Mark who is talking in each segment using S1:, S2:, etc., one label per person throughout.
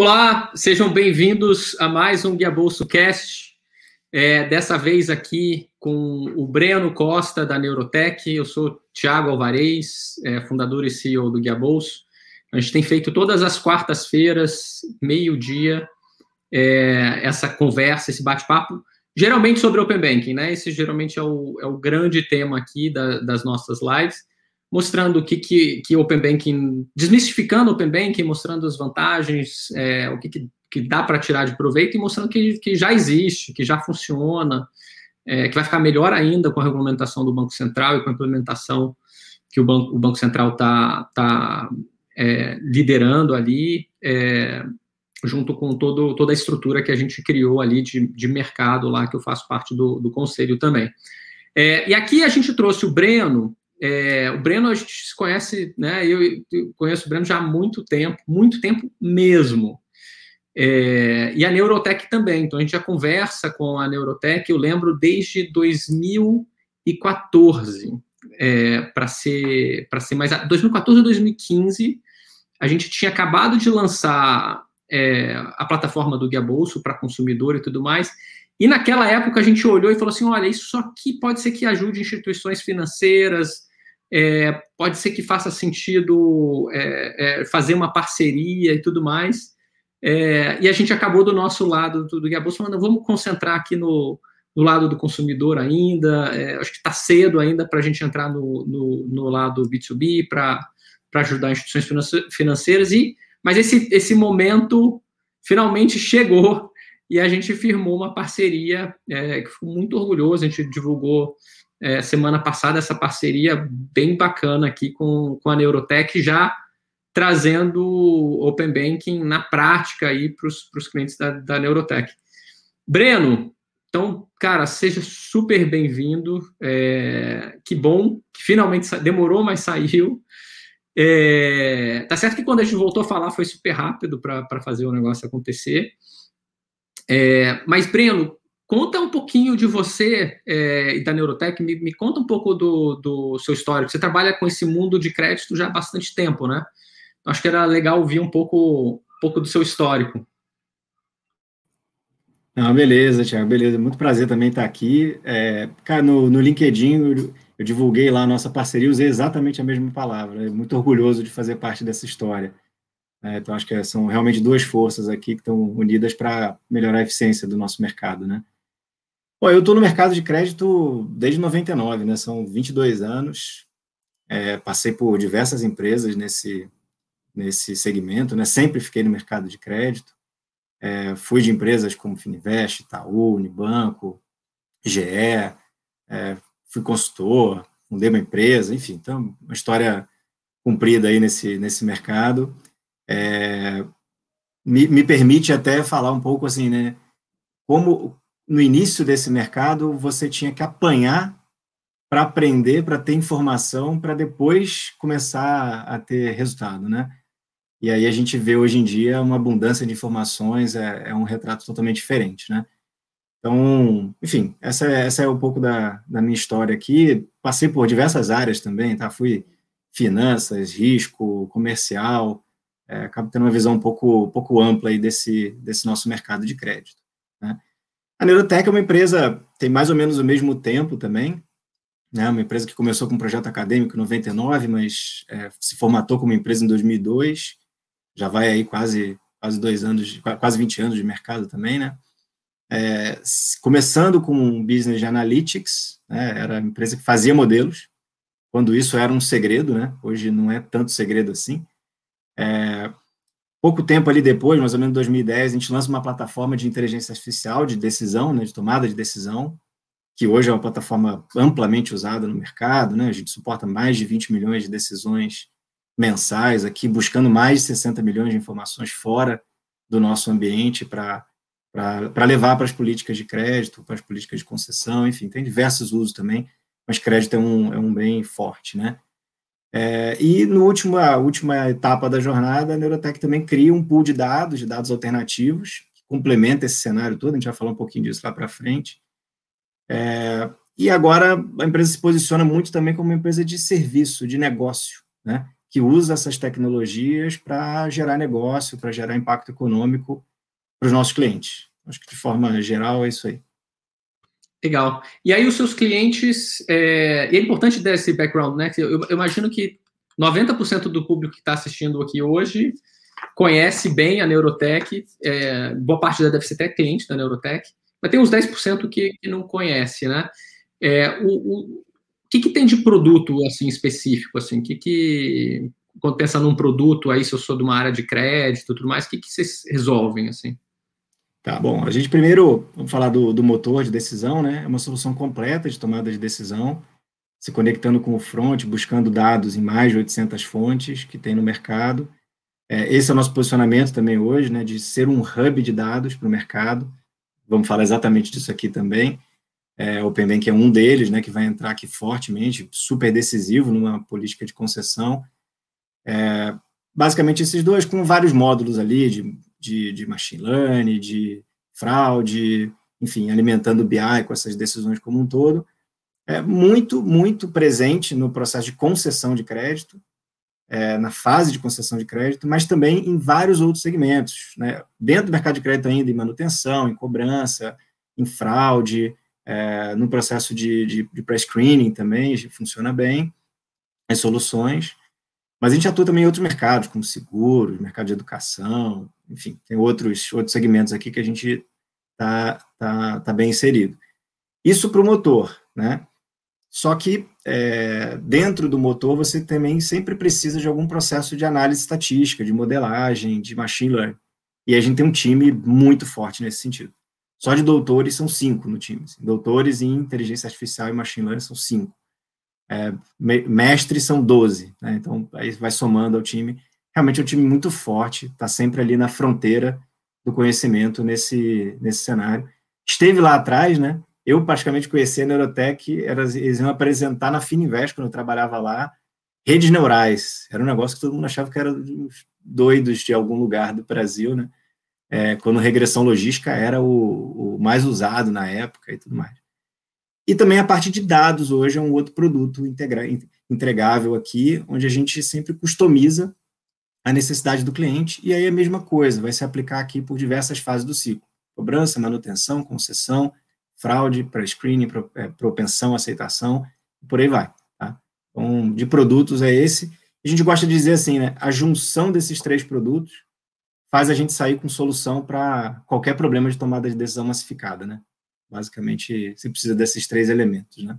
S1: Olá, sejam bem-vindos a mais um Guia Bolso Cast. É, dessa vez aqui com o Breno Costa, da Neurotech. Eu sou Tiago Alvarez, é, fundador e CEO do Guia Bolso. A gente tem feito todas as quartas-feiras, meio-dia, é, essa conversa, esse bate-papo, geralmente sobre Open Banking, né? Esse geralmente é o, é o grande tema aqui da, das nossas lives mostrando o que, que, que Open Banking, desmistificando Open Banking, mostrando as vantagens, é, o que, que, que dá para tirar de proveito e mostrando que, que já existe, que já funciona, é, que vai ficar melhor ainda com a regulamentação do Banco Central e com a implementação que o Banco, o Banco Central está tá, é, liderando ali, é, junto com todo, toda a estrutura que a gente criou ali de, de mercado lá, que eu faço parte do, do conselho também. É, e aqui a gente trouxe o Breno, é, o Breno a gente se conhece, né? Eu, eu, conheço o Breno já há muito tempo, muito tempo mesmo. É, e a Neurotech também. Então a gente já conversa com a Neurotech, eu lembro desde 2014, é, para ser para ser mais 2014 ou 2015, a gente tinha acabado de lançar é, a plataforma do Guia Bolso para consumidor e tudo mais. E naquela época a gente olhou e falou assim: olha, isso aqui pode ser que ajude instituições financeiras, é, pode ser que faça sentido é, é, fazer uma parceria e tudo mais. É, e a gente acabou do nosso lado do, Guia Bolsa, falando, vamos concentrar aqui no, no lado do consumidor ainda. É, acho que está cedo ainda para a gente entrar no, no, no lado B2B, para ajudar instituições financeiras. E, mas esse, esse momento finalmente chegou e a gente firmou uma parceria é, que ficou muito orgulhoso. A gente divulgou é, semana passada essa parceria bem bacana aqui com, com a Neurotech, já trazendo Open Banking na prática aí para os clientes da, da Neurotech. Breno, então, cara, seja super bem-vindo. É, que bom que finalmente demorou, mas saiu. É, tá certo que quando a gente voltou a falar foi super rápido para fazer o negócio acontecer. É, mas, Breno, Conta um pouquinho de você é, e da Neurotech, me, me, conta um pouco do, do seu histórico. Você trabalha com esse mundo de crédito já há bastante tempo, né? Acho que era legal ouvir um pouco, um pouco do seu histórico.
S2: Ah, beleza, Thiago, beleza. Muito prazer também estar aqui. É, cara, no, no LinkedIn eu, eu, divulguei lá a nossa parceria, usei exatamente a mesma palavra. Muito orgulhoso de fazer parte dessa história. É, então, acho que são realmente duas forças aqui que estão unidas para melhorar a eficiência do nosso mercado, né? Bom, eu estou no mercado de crédito desde 99, né? São 22 anos. É, passei por diversas empresas nesse, nesse segmento, né? Sempre fiquei no mercado de crédito. É, fui de empresas como Fininvest, Itaú, Unibanco, GE, é, fui consultor, fundei uma empresa, enfim, então, uma história cumprida aí nesse, nesse mercado. É, me, me permite até falar um pouco assim, né? Como, no início desse mercado, você tinha que apanhar para aprender, para ter informação, para depois começar a ter resultado, né? E aí a gente vê hoje em dia uma abundância de informações, é, é um retrato totalmente diferente, né? Então, enfim, essa, é, essa é um pouco da, da minha história aqui. Passei por diversas áreas também, tá? Fui finanças, risco, comercial, é, acabo tendo uma visão um pouco, um pouco ampla aí desse, desse nosso mercado de crédito? A Neurotech é uma empresa, tem mais ou menos o mesmo tempo também, né, uma empresa que começou com um projeto acadêmico em 99, mas é, se formatou como empresa em 2002, já vai aí quase, quase dois anos, quase 20 anos de mercado também, né, é, começando com um business de analytics, né, era a empresa que fazia modelos, quando isso era um segredo, né, hoje não é tanto segredo assim, é, Pouco tempo ali depois, mais ou menos 2010, a gente lança uma plataforma de inteligência artificial de decisão, né, de tomada de decisão, que hoje é uma plataforma amplamente usada no mercado, né, a gente suporta mais de 20 milhões de decisões mensais aqui, buscando mais de 60 milhões de informações fora do nosso ambiente para levar para as políticas de crédito, para as políticas de concessão, enfim, tem diversos usos também, mas crédito é um, é um bem forte, né? É, e no último, a última etapa da jornada, a Neurotech também cria um pool de dados, de dados alternativos, que complementa esse cenário todo, a gente vai falar um pouquinho disso lá para frente. É, e agora a empresa se posiciona muito também como uma empresa de serviço, de negócio, né? que usa essas tecnologias para gerar negócio, para gerar impacto econômico para os nossos clientes. Acho que de forma geral é isso aí.
S1: Legal. E aí os seus clientes, é, e é importante dar esse background, né? Eu, eu imagino que 90% do público que está assistindo aqui hoje conhece bem a Neurotech, é, boa parte deve ser até cliente da Neurotech, mas tem uns 10% que, que não conhece, né? É, o, o, que, que tem de produto assim específico, assim, que, que quando pensa num produto aí, se eu sou de uma área de crédito, tudo mais, o que, que vocês resolvem assim?
S2: Tá bom. A gente primeiro vamos falar do, do motor de decisão, né? É uma solução completa de tomada de decisão, se conectando com o front, buscando dados em mais de 800 fontes que tem no mercado. É, esse é o nosso posicionamento também hoje, né? De ser um hub de dados para o mercado. Vamos falar exatamente disso aqui também. É, Open é um deles, né? Que vai entrar aqui fortemente, super decisivo numa política de concessão. É, basicamente esses dois com vários módulos ali de de, de machine learning, de fraude, enfim, alimentando o BI com essas decisões como um todo, é muito, muito presente no processo de concessão de crédito, é, na fase de concessão de crédito, mas também em vários outros segmentos, né? dentro do mercado de crédito ainda, em manutenção, em cobrança, em fraude, é, no processo de, de, de pré-screening também, funciona bem, as soluções, mas a gente atua também em outros mercados, como seguros, mercado de educação, enfim, tem outros, outros segmentos aqui que a gente está tá, tá bem inserido. Isso para o motor, né? Só que é, dentro do motor você também sempre precisa de algum processo de análise estatística, de modelagem, de machine learning. E a gente tem um time muito forte nesse sentido. Só de doutores são cinco no time. Assim. Doutores em inteligência artificial e machine learning são cinco. É, mestres são doze. Né? Então, aí vai somando ao time realmente é um time muito forte, está sempre ali na fronteira do conhecimento nesse, nesse cenário. Esteve lá atrás, né? Eu praticamente conheci a Neurotech, eles iam apresentar na Fininvest, quando eu trabalhava lá, redes neurais. Era um negócio que todo mundo achava que era doidos de algum lugar do Brasil, né? É, quando regressão logística era o, o, mais usado na época e tudo mais. E também a parte de dados hoje é um outro produto integra, entregável aqui, onde a gente sempre customiza a necessidade do cliente, e aí a mesma coisa, vai se aplicar aqui por diversas fases do ciclo. Cobrança, manutenção, concessão, fraude, pré-screening, é, propensão, aceitação, por aí vai. Tá? Então, de produtos é esse. A gente gosta de dizer assim, né, a junção desses três produtos faz a gente sair com solução para qualquer problema de tomada de decisão massificada, né? Basicamente, você precisa desses três elementos, né?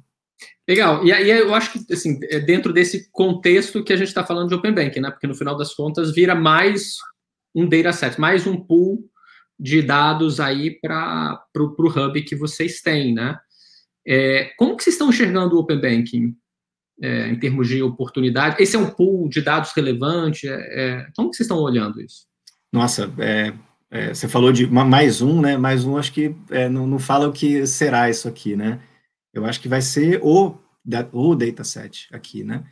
S1: Legal. E aí eu acho que assim, é dentro desse contexto que a gente está falando de Open Banking, né? Porque no final das contas vira mais um dataset, mais um pool de dados aí para o hub que vocês têm, né? É, como que vocês estão enxergando o Open Banking é, em termos de oportunidade? Esse é um pool de dados relevante? É, é como que vocês estão olhando isso?
S2: Nossa, é, é, você falou de mais um, né? Mais um, acho que não, não fala o que será isso aqui, né? Eu acho que vai ser o, o dataset aqui, né?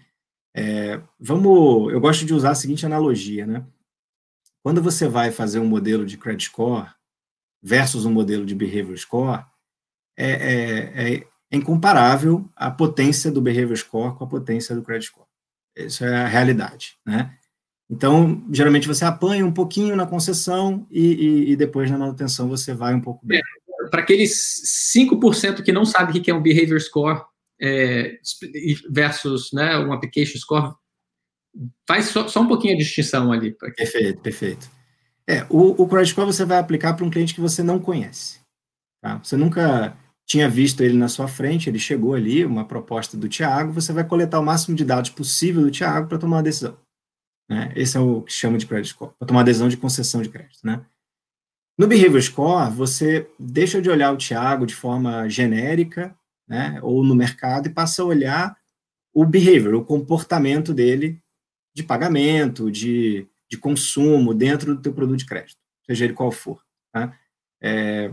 S2: É, vamos, eu gosto de usar a seguinte analogia, né? Quando você vai fazer um modelo de credit score versus um modelo de behavior score, é, é, é, incomparável a potência do behavior score com a potência do credit score. Isso é a realidade, né? Então, geralmente você apanha um pouquinho na concessão e, e, e depois na manutenção você vai um pouco bem. É,
S1: para aqueles 5% que não sabe o que é um behavior score é, versus né, um application score, faz só, só, um pouquinho a distinção ali.
S2: Perfeito, perfeito. É, o, o credit score você vai aplicar para um cliente que você não conhece. Tá? Você nunca tinha visto ele na sua frente, ele chegou ali, uma proposta do Tiago, você vai coletar o máximo de dados possível do Tiago para tomar uma decisão. Né? Esse é o que chama de credit score, para tomar decisão de concessão de crédito. Né? No Behavior Score, você deixa de olhar o Tiago de forma genérica, né, ou no mercado, e passa a olhar o behavior, o comportamento dele de pagamento, de, de consumo dentro do teu produto de crédito, seja ele qual for. Tá? É,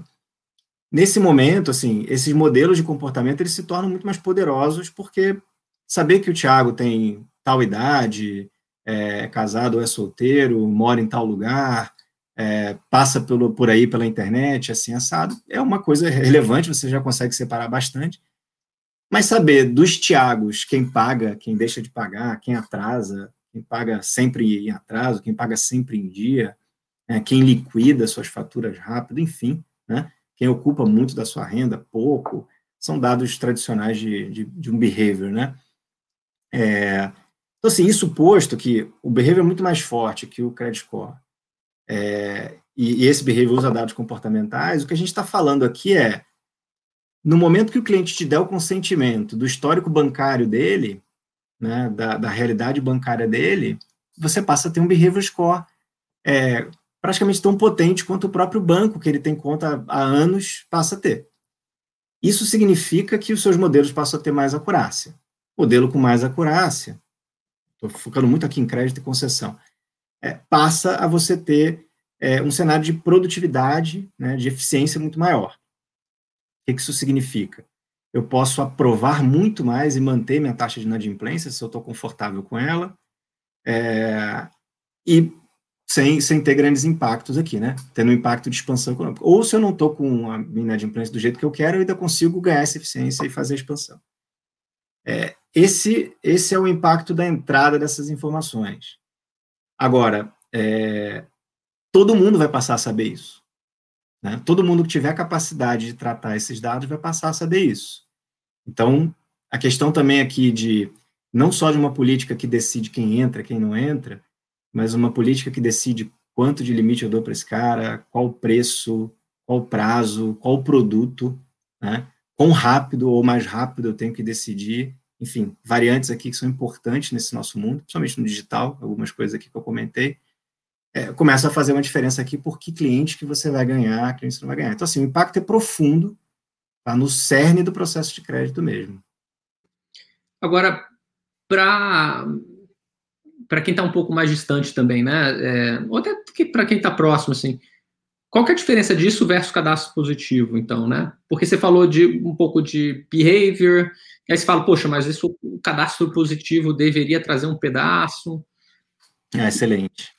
S2: nesse momento, assim, esses modelos de comportamento eles se tornam muito mais poderosos porque saber que o Tiago tem tal idade, é casado ou é solteiro, mora em tal lugar, é, passa pelo, por aí pela internet, assim, assado, é uma coisa relevante, você já consegue separar bastante. Mas saber dos Tiagos, quem paga, quem deixa de pagar, quem atrasa, quem paga sempre em atraso, quem paga sempre em dia, né, quem liquida suas faturas rápido, enfim, né, quem ocupa muito da sua renda, pouco, são dados tradicionais de, de, de um behavior, né? É, então, assim, isso posto que o behavior é muito mais forte que o credit score, é, e, e, esse behavior usa dados comportamentais, o que a gente está falando aqui é, no momento que o cliente te der o consentimento do histórico bancário dele, né, da, da realidade bancária dele, você passa a ter um behavior score é, praticamente tão potente quanto o próprio banco que ele tem conta há anos passa a ter. Isso significa que os seus modelos passam a ter mais acurácia. Modelo com mais acurácia, focando muito aqui em crédito e concessão, é, passa a você ter é, um cenário de produtividade, né, de eficiência muito maior. O que, que isso significa? eu posso aprovar muito mais e manter minha taxa de inadimplência se eu estou confortável com ela, é, e sem, sem ter grandes impactos aqui, né? Tendo um impacto de expansão econômica. Ou se eu não estou com a minha inadimplência do jeito que eu quero, eu ainda consigo ganhar essa eficiência e fazer a expansão. É, esse, esse é o impacto da entrada dessas informações. Agora, é, todo mundo vai passar a saber isso. Né? Todo mundo que tiver capacidade de tratar esses dados vai passar a saber isso. Então, a questão também aqui de não só de uma política que decide quem entra, quem não entra, mas uma política que decide quanto de limite eu dou para esse cara, qual o preço, qual o prazo, qual o produto, né? Quão rápido ou mais rápido eu tenho que decidir, enfim, variantes aqui que são importantes nesse nosso mundo, principalmente no digital, algumas coisas aqui que eu comentei, é, começa a fazer uma diferença aqui por que cliente que você vai ganhar, cliente você não vai ganhar. Então, assim, o impacto é profundo, Está no cerne do processo de crédito mesmo.
S1: Agora, para para quem está um pouco mais distante também, né? É, ou até para quem está próximo, assim, qual é a diferença disso versus cadastro positivo, então, né? Porque você falou de um pouco de behavior, aí você fala, poxa, mas isso, o cadastro positivo deveria trazer um pedaço.
S2: É, excelente.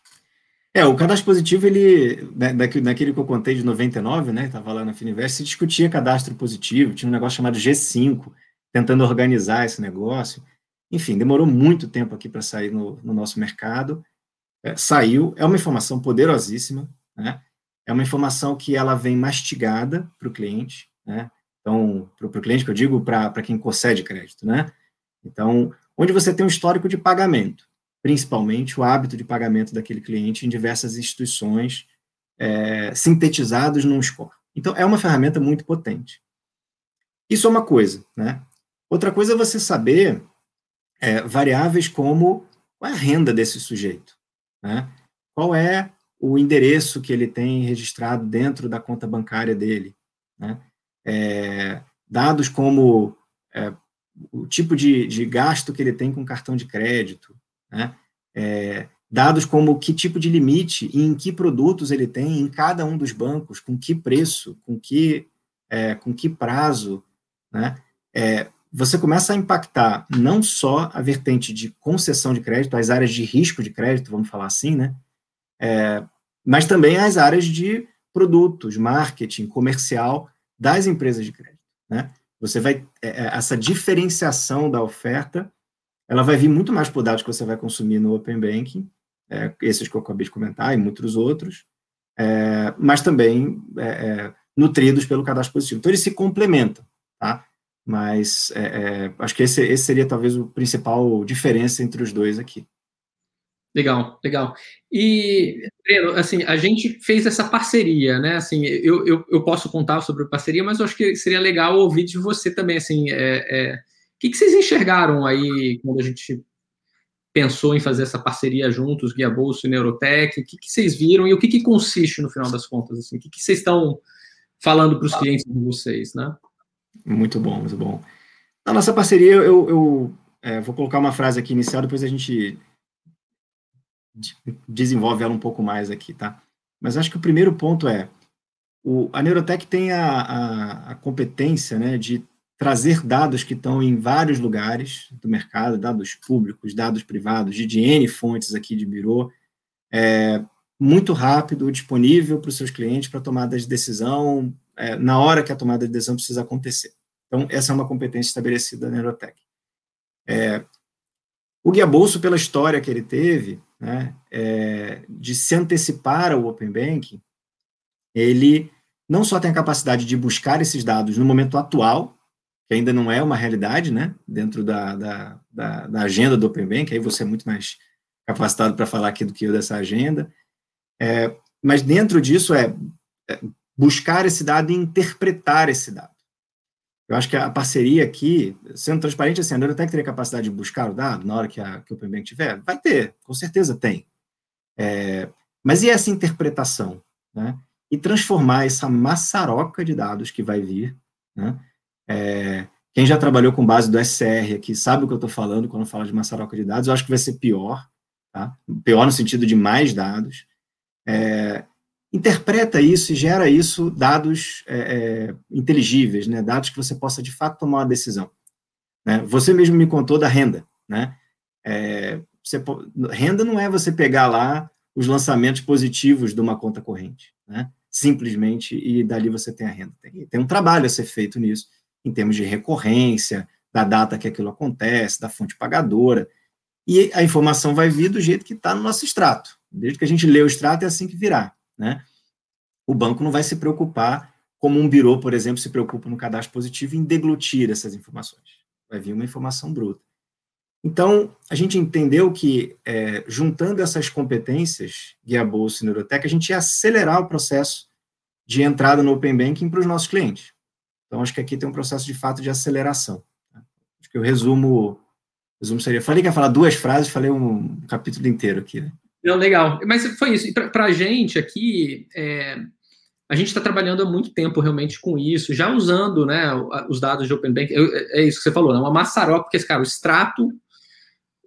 S2: É, o cadastro positivo, ele, né, naquele que eu contei de 99, né, estava lá na Fininvest, se discutia cadastro positivo, tinha um negócio chamado G5, tentando organizar esse negócio. Enfim, demorou muito tempo aqui para sair no, no, nosso mercado. É, saiu, é uma informação poderosíssima, né? É uma informação que ela vem mastigada para o cliente, né? Então, para o cliente que eu digo, para quem concede crédito, né? Então, onde você tem um histórico de pagamento, principalmente o hábito de pagamento daquele cliente em diversas instituições, é, sintetizados num score. Então, é uma ferramenta muito potente. Isso é uma coisa, né? Outra coisa é você saber é, variáveis como qual é a renda desse sujeito, né? Qual é o endereço que ele tem registrado dentro da conta bancária dele, né? É, dados como é, o tipo de, de gasto que ele tem com cartão de crédito, né? É, dados como que tipo de limite e em que produtos ele tem em cada um dos bancos, com que preço, com que, é, com que prazo, né? É, você começa a impactar não só a vertente de concessão de crédito, as áreas de risco de crédito, vamos falar assim, né? É, mas também as áreas de produtos, marketing, comercial das empresas de crédito, né? Você vai é, é, essa diferenciação da oferta ela vai vir muito mais por dados que você vai consumir no Open Banking, é, esses que eu acabei de comentar e muitos outros, é, mas também é, é nutridos pelo cadastro positivo. Então, eles se complementam, tá? Mas acho que esse, esse seria talvez o principal diferença entre os dois aqui.
S1: Legal, legal. E, Breno, assim, a gente fez essa parceria, né? Assim, eu, eu, eu posso contar sobre a parceria, mas eu acho que seria legal ouvir de você também, assim, é, é o que, que vocês enxergaram aí quando a gente pensou em fazer essa parceria juntos, Guia Bolso e Neurotech? O que, que vocês viram e o que, que consiste no final das contas? Assim? O que, que vocês estão falando para os clientes de vocês, né?
S2: Muito bom, muito bom. Na nossa parceria, eu, eu é, vou colocar uma frase aqui inicial, depois a gente desenvolve ela um pouco mais aqui, tá? Mas acho que o primeiro ponto é, o, a Neurotech tem a, a, a competência né, de trazer dados que estão em vários lugares do mercado, dados públicos, dados privados, de N fontes aqui de Biro, é, muito rápido, disponível para os seus clientes para tomada de decisão, é, na hora que a tomada de decisão precisa acontecer. Então, essa é uma competência estabelecida na Neurotech. É, O Guia Bolso, pela história que ele teve, né, é, de se antecipar ao Open Banking, ele não só tem a capacidade de buscar esses dados no momento atual, que ainda não é uma realidade, né, dentro da, da, da, da agenda do Open Bank, aí você é muito mais capacitado para falar aqui do que eu dessa agenda, é, mas dentro disso é, é buscar esse dado e interpretar esse dado. Eu acho que a parceria aqui, sendo transparente, assim, a Neurotech teria capacidade de buscar o dado na hora que, a, que o Open tiver? Vai ter, com certeza tem. É, mas e essa interpretação? Né? E transformar essa maçaroca de dados que vai vir, né? É, quem já trabalhou com base do SCR aqui sabe o que eu estou falando quando falo de maçaroca de dados, eu acho que vai ser pior, tá? pior no sentido de mais dados. É, interpreta isso e gera isso dados é, é, inteligíveis, né? dados que você possa de fato tomar uma decisão. Né? Você mesmo me contou da renda. Né? É, você, renda não é você pegar lá os lançamentos positivos de uma conta corrente, né? simplesmente, e dali você tem a renda. Tem, tem um trabalho a ser feito nisso, em termos de recorrência, da data que aquilo acontece, da fonte pagadora, e a informação vai vir do jeito que está no nosso extrato. Desde que a gente lê o extrato, é assim que virá. Né? O banco não vai se preocupar, como um birô, por exemplo, se preocupa no cadastro positivo, em deglutir essas informações. Vai vir uma informação bruta. Então, a gente entendeu que, é, juntando essas competências, Guia Bolsa e Neuroteca, a gente ia acelerar o processo de entrada no Open Banking para os nossos clientes. Então, acho que aqui tem um processo de fato de aceleração. Tá? Acho que o resumo, resumo seria. Falei que ia falar duas frases, falei um capítulo inteiro aqui. Né?
S1: Não, legal. Mas foi isso. Para a gente aqui, é, a gente está trabalhando há muito tempo realmente com isso, já usando né, os dados de Open Bank. É, é isso que você falou, né, uma maçaroca, porque, cara, o extrato,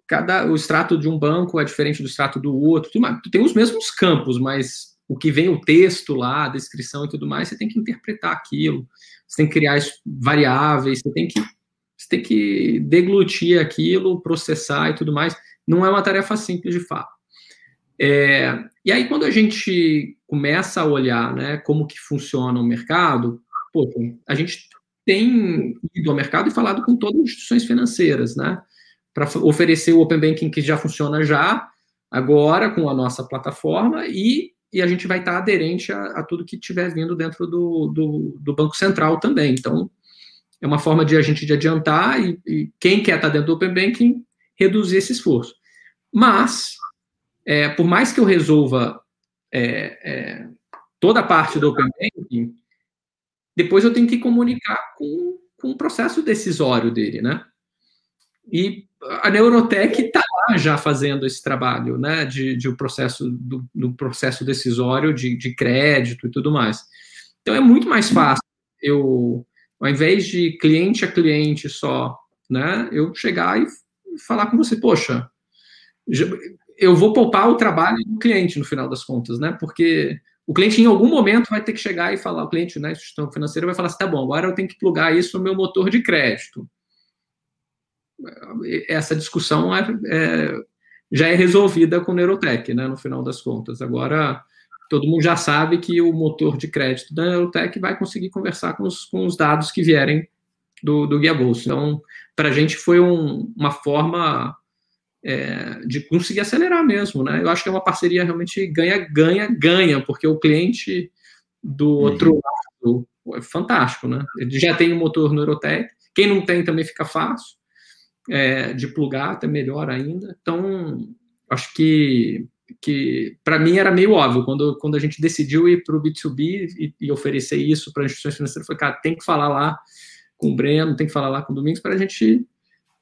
S1: cada, o extrato de um banco é diferente do extrato do outro. Tem os mesmos campos, mas o que vem o texto lá, a descrição e tudo mais, você tem que interpretar aquilo, você tem que criar variáveis, você tem que, você tem que deglutir aquilo, processar e tudo mais. Não é uma tarefa simples de fato. É, e aí, quando a gente começa a olhar né, como que funciona o mercado, pô, a gente tem ido ao mercado e falado com todas as instituições financeiras, né? Para oferecer o Open Banking que já funciona já, agora com a nossa plataforma, e, e a gente vai estar aderente a, a tudo que estiver vindo dentro do, do, do, Banco Central também. Então, é uma forma de a gente de adiantar e, e quem quer estar dentro do Open Banking reduzir esse esforço. Mas é, por mais que eu resolva é, é, toda a parte do Open Banking, depois eu tenho que comunicar com, com o processo decisório dele, né? E a Neurotech está lá já fazendo esse trabalho, né, de, de o processo do, do, processo decisório de, de crédito e tudo mais. Então é muito mais fácil eu, ao invés de cliente a cliente só, né, eu chegar e falar com você, poxa, eu vou poupar o trabalho do cliente no final das contas, né? Porque o cliente em algum momento vai ter que chegar e falar, o cliente, né, instituição financeira vai falar assim, tá bom, agora eu tenho que plugar isso no meu motor de crédito. Essa discussão é, é, já é resolvida com o Neurotech, né, no final das contas. Agora, todo mundo já sabe que o motor de crédito da Neurotech vai conseguir conversar com os, com os dados que vierem do, do Guia Bolsa. Então, para a gente foi um, uma forma é, de conseguir acelerar mesmo, né? Eu acho que é uma parceria realmente ganha, ganha, ganha, porque o cliente do uhum. outro lado é fantástico, né? Ele já tem o um motor Neurotech, quem não tem também fica fácil é, de plugar, até melhor ainda. Então, acho que, que para mim era meio óbvio, quando, quando a gente decidiu ir para o B2B e, e, oferecer isso para instituições financeiras, foi, cara, tem que falar lá com o Breno, tem que falar lá com o Domingos para a gente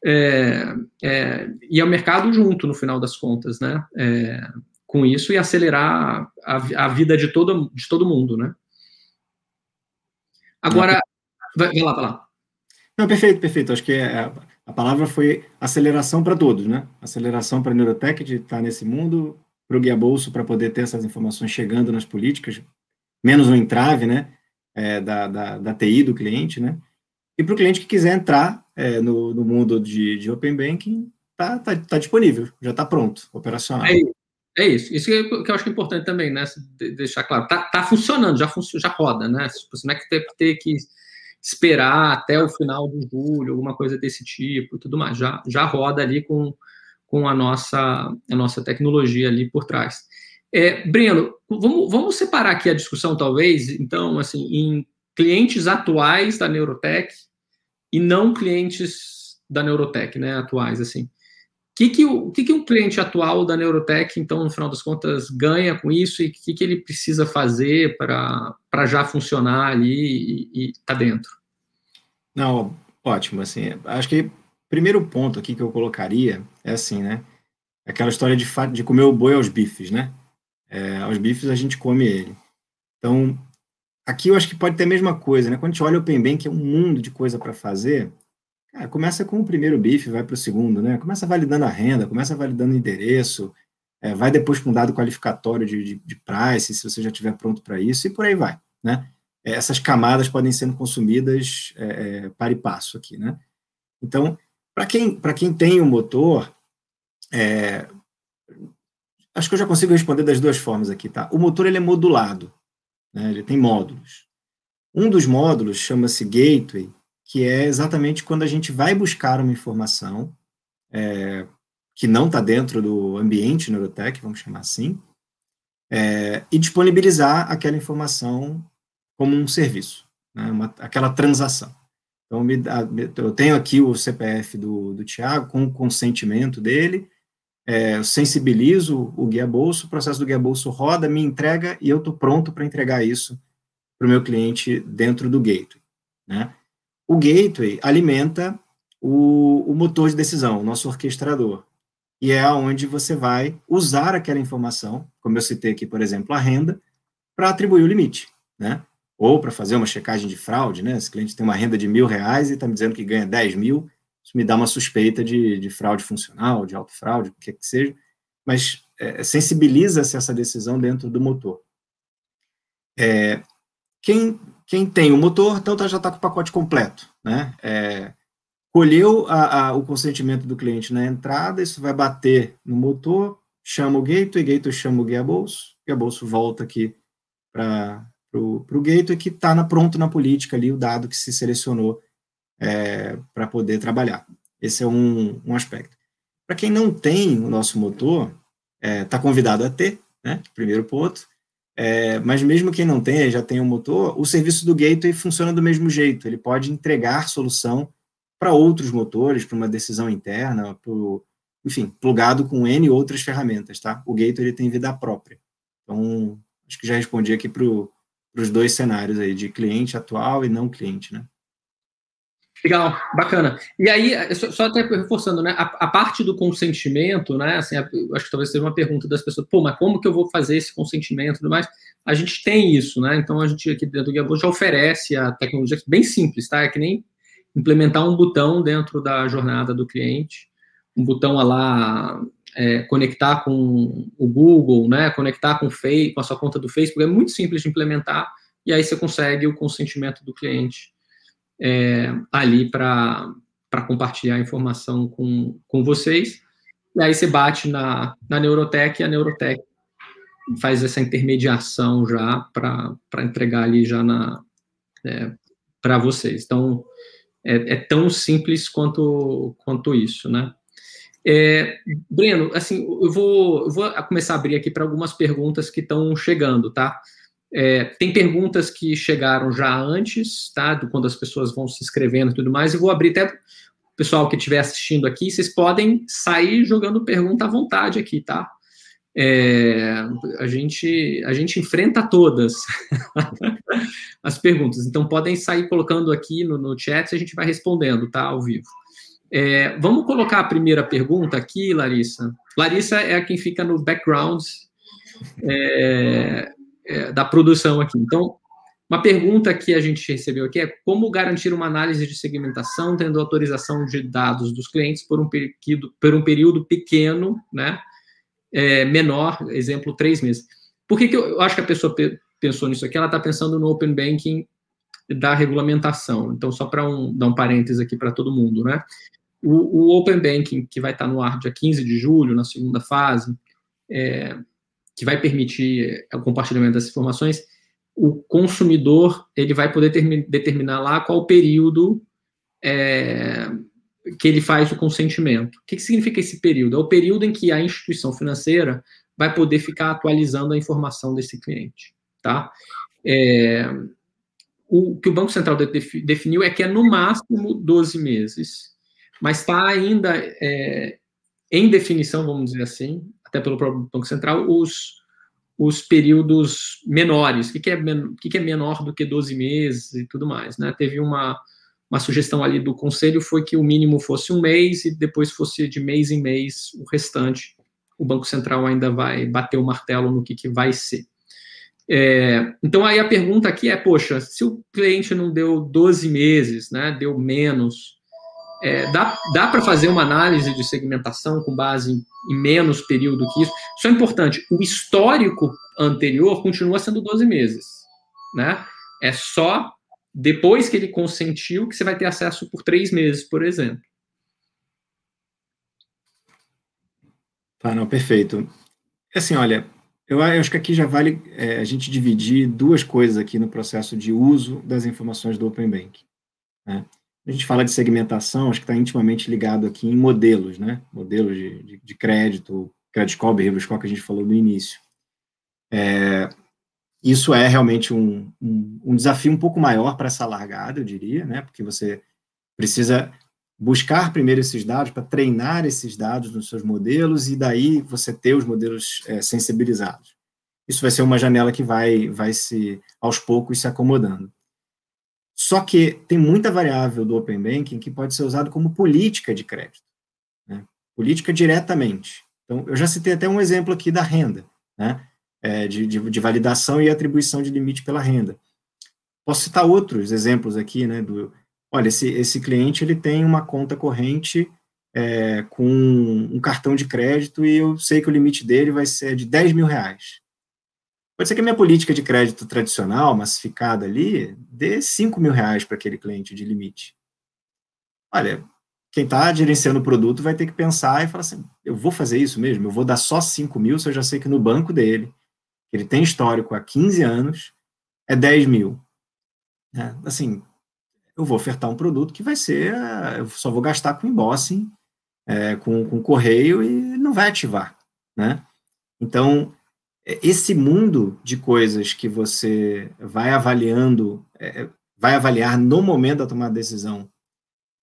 S1: é, é, e ao mercado junto, no final das contas, né? É, com isso e acelerar a, a, vida de todo, de todo mundo, né? Agora, vai, vai lá, vai lá.
S2: Não, perfeito, perfeito. Acho que é, a palavra foi aceleração para todos, né? Aceleração para a Neurotech de estar nesse mundo, para o Guia Bolso para poder ter essas informações chegando nas políticas, menos um entrave, né? É, da, da, da TI do cliente, né? E para o cliente que quiser entrar é, no, no, mundo de, de Open Banking, está tá, tá disponível, já está pronto, operacional.
S1: É, é, isso. Isso que eu acho que é importante também, né? Deixar claro. Está tá funcionando, já, func já roda, né? Tipo, você não é que tem que que esperar até o final de julho, alguma coisa desse tipo tudo mais. Já, já roda ali com, com a nossa, a nossa tecnologia ali por trás. É, Breno, vamos, vamos separar aqui a discussão, talvez, então, assim, em clientes atuais da Neurotech e não clientes da Neurotech, né, atuais, assim que, que, o que, que um cliente atual da Neurotech, então, no final das contas, ganha com isso e o que, que ele precisa fazer para já funcionar ali e estar tá dentro?
S2: Não, ótimo, assim, acho que primeiro ponto aqui que eu colocaria é assim, né, aquela história de, de comer o boi aos bifes, né, é, aos bifes a gente come ele. Então, aqui eu acho que pode ter a mesma coisa, né, quando a gente olha o Open Bank, é um mundo de coisa para fazer, Cara, começa com o primeiro bife, vai para o segundo, né? Começa validando a renda, começa validando o endereço, é, vai depois com um dado qualificatório de, de, de, price, se você já estiver pronto para isso, e por aí vai, né? É, essas camadas podem ser consumidas é, é, para e passo aqui, né? Então, para quem, quem tem o um motor, é, acho que eu já consigo responder das duas formas aqui, tá? O motor ele é modulado, né? ele tem módulos. Um dos módulos chama-se Gateway, que é exatamente quando a gente vai buscar uma informação é, que não está dentro do ambiente Neurotech, vamos chamar assim, é, e disponibilizar aquela informação como um serviço, né, uma, aquela transação. Então, eu tenho aqui o CPF do, do Tiago, com o consentimento dele, é, sensibilizo o guia bolso, o processo do guia bolso roda, me entrega e eu estou pronto para entregar isso para o meu cliente dentro do gateway. Né? O gateway alimenta o, o motor de decisão, o nosso orquestrador. E é onde você vai usar aquela informação, como eu citei aqui, por exemplo, a renda, para atribuir o limite, né? Ou para fazer uma checagem de fraude, né? Esse cliente tem uma renda de mil reais e está me dizendo que ganha 10 mil, isso me dá uma suspeita de, de fraude funcional, de auto-fraude, o que que seja, mas é, sensibiliza-se essa decisão dentro do motor. É, quem quem tem o motor, então tá, já está com o pacote completo, né? É, colheu a, a, o consentimento do cliente na entrada, isso vai bater no motor, chama o gateway, gateway chama o guia bolso, guia bolso volta aqui para o gateway que está na, pronto na política ali, o dado que se selecionou é, para poder trabalhar. Esse é um, um aspecto. Para quem não tem o nosso motor, está é, tá convidado a ter, né? Primeiro ponto. É, mas mesmo quem não tem, já tem um motor, o serviço do gateway funciona do mesmo jeito. Ele pode entregar solução para outros motores, para uma decisão interna, pro, enfim, plugado com N outras ferramentas, tá? O gateway ele tem vida própria. Então, acho que já respondi aqui para os dois cenários aí, de cliente atual e não cliente, né?
S1: Legal, bacana. E aí, só, só até reforçando, né? A, a, parte do consentimento, né? Assim, a, acho que talvez seja uma pergunta das pessoas, pô, mas como que eu vou fazer esse consentimento e tudo mais? A gente tem isso, né? Então a gente aqui dentro do Gabo já oferece a tecnologia bem simples, tá? É que nem implementar um botão dentro da jornada do cliente, um botão lá é, conectar com o Google, né? Conectar com com a sua conta do Facebook, é muito simples de implementar, e aí você consegue o consentimento do cliente é, ali para compartilhar informação com, com vocês. E aí você bate na, na Neurotech e a Neurotech faz essa intermediação já para entregar ali já na é, para vocês. Então é, é, tão simples quanto quanto isso, né? É, Breno, assim, eu vou, eu vou começar a abrir aqui para algumas perguntas que estão chegando, tá? É, tem perguntas que chegaram já antes, tá? Do quando as pessoas vão se inscrevendo e tudo mais. E vou abrir até o pessoal que estiver assistindo aqui. Vocês podem sair jogando pergunta à vontade aqui, tá? É, a gente a gente enfrenta todas as perguntas. Então podem sair colocando aqui no, no chat e a gente vai respondendo, tá? Ao vivo. É, vamos colocar a primeira pergunta aqui, Larissa. Larissa é quem fica no background. É, é, da produção aqui. Então, uma pergunta que a gente recebeu aqui é como garantir uma análise de segmentação tendo autorização de dados dos clientes por um período, por um período pequeno, né, é, menor, exemplo, três meses. Por que, que eu, eu acho que a pessoa pensou nisso aqui? Ela está pensando no Open Banking da regulamentação. Então, só para um, dar um parênteses aqui para todo mundo, né? O, o, Open Banking, que vai estar tá no ar dia 15 de julho, na segunda fase, é, que vai permitir o compartilhamento dessas informações, o consumidor ele vai poder determinar lá qual período é, que ele faz o consentimento. O que, que significa esse período? É o período em que a instituição financeira vai poder ficar atualizando a informação desse cliente, tá? É, o que o Banco Central definiu é que é no máximo 12 meses, mas está ainda é, em definição, vamos dizer assim, até pelo próprio Banco Central, os, os períodos menores. O que, que, é, que, que é menor do que 12 meses e tudo mais, né? Teve uma, uma sugestão ali do conselho foi que o mínimo fosse um mês e depois fosse de mês em mês o restante. O Banco Central ainda vai bater o martelo no que, que vai ser. É, então aí a pergunta aqui é, poxa, se o cliente não deu 12 meses, né, deu menos, é, dá, dá para fazer uma análise de segmentação com base em, em, menos período que isso? Isso é importante. O histórico anterior continua sendo 12 meses, né? É só depois que ele consentiu que você vai ter acesso por três meses, por exemplo.
S2: Tá, não, perfeito. Assim, olha, eu acho que aqui já vale é, a gente dividir duas coisas aqui no processo de uso das informações do Open Bank. Né? A gente fala de segmentação, acho que está intimamente ligado aqui em modelos, né? Modelos de, de, de crédito, Credit Behavior Score, que a gente falou no início. É, isso é realmente um, um, um, desafio um pouco maior para essa largada, eu diria, né? Porque você precisa buscar primeiro esses dados para treinar esses dados nos seus modelos e daí você ter os modelos é, sensibilizados. Isso vai ser uma janela que vai, vai se, aos poucos, se acomodando. Só que tem muita variável do Open Banking que pode ser usado como política de crédito. Né? Política diretamente. Então, eu já citei até um exemplo aqui da renda, né? É, de, de, de, validação e atribuição de limite pela renda. Posso citar outros exemplos aqui, né, do, olha, esse, esse cliente ele tem uma conta corrente é, com um cartão de crédito e eu sei que o limite dele vai ser de 10 mil reais. Pode ser que a minha política de crédito tradicional, massificada ali, dê 5 mil reais para aquele cliente de limite. Olha, quem está gerenciando o produto vai ter que pensar e falar assim, eu vou fazer isso mesmo? Eu vou dar só 5 mil se eu já sei que no banco dele, que ele tem histórico há 15 anos, é 10 mil. É, assim, eu vou ofertar um produto que vai ser, eu só vou gastar com embossing, é, com, com correio e não vai ativar, né? Então, esse mundo de coisas que você vai avaliando, é, vai avaliar no momento da tomada de decisão,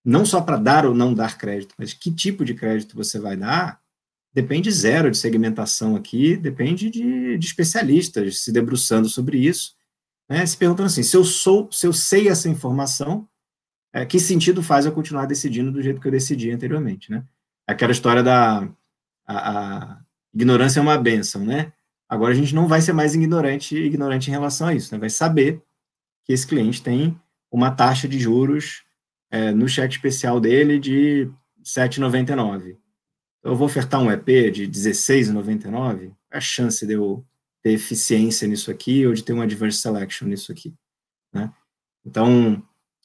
S2: não só para dar ou não dar crédito, mas que tipo de crédito você vai dar, depende zero de segmentação aqui, depende de, de especialistas se debruçando sobre isso, né, se perguntando assim, se eu sou, se eu sei essa informação, é, que sentido faz eu continuar decidindo do jeito que eu decidi anteriormente, né? Aquela história da a, a ignorância é uma benção, né? Agora a gente não vai ser mais ignorante, ignorante em relação a isso, né? Vai saber que esse cliente tem uma taxa de juros é, no cheque especial dele de 7,99. Eu vou ofertar um EP de 16,99? A chance de eu ter eficiência nisso aqui ou de ter uma adverse selection nisso aqui. Né? Então,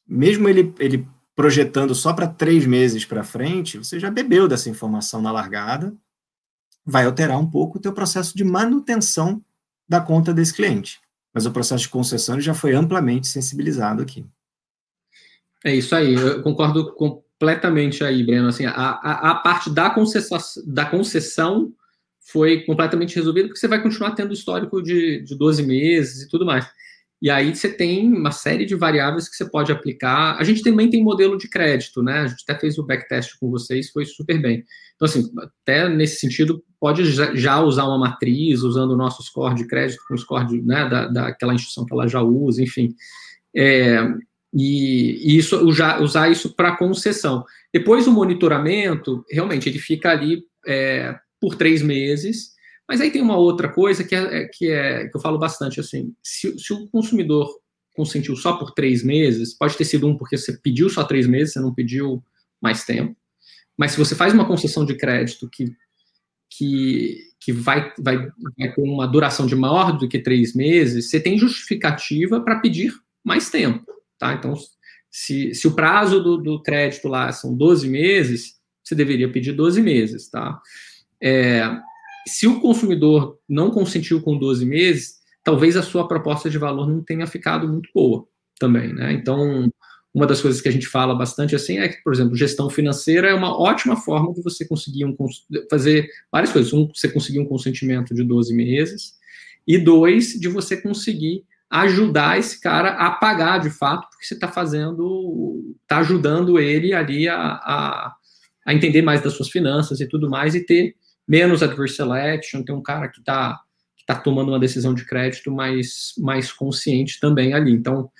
S2: mesmo ele, ele projetando só para três meses para frente, você já bebeu dessa informação na largada, vai alterar um pouco o teu processo de manutenção da conta desse cliente. Mas o processo de concessão já foi amplamente sensibilizado aqui.
S1: É isso aí, eu concordo completamente aí, Breno. Assim, a, a, a parte da concessão, da concessão foi completamente resolvido, porque você vai continuar tendo histórico de, de 12 meses e tudo mais. E aí você tem uma série de variáveis que você pode aplicar. A gente também tem modelo de crédito, né? A gente até fez o backtest com vocês, foi super bem. Então, assim, até nesse sentido, pode já usar uma matriz, usando o nosso score de crédito com o score de, né, da, daquela instituição que ela já usa, enfim. É, e, e, isso, usar isso para concessão. Depois o monitoramento, realmente, ele fica ali é, por três meses. Mas aí tem uma outra coisa que é, é, que, é que eu falo bastante assim: se, se, o consumidor consentiu só por três meses, pode ter sido um porque você pediu só três meses, você não pediu mais tempo. Mas se você faz uma concessão de crédito que, que, que vai, vai, vai com uma duração de maior do que três meses, você tem justificativa para pedir mais tempo. Tá? Então, se, se o prazo do, do crédito lá são 12 meses, você deveria pedir 12 meses. Tá? É, se o consumidor não consentiu com 12 meses, talvez a sua proposta de valor não tenha ficado muito boa também, né? Então, uma das coisas que a gente fala bastante assim é que, por exemplo, gestão financeira é uma ótima forma de você conseguir um, fazer várias coisas. Um, você conseguir um consentimento de 12 meses, e dois, de você conseguir ajudar esse cara a pagar de fato, porque você está fazendo, está ajudando ele ali a, a, a, entender mais das suas finanças e tudo mais, e ter menos adverse selection, ter um cara que está que tá tomando uma decisão de crédito mais, mais consciente também ali. Então,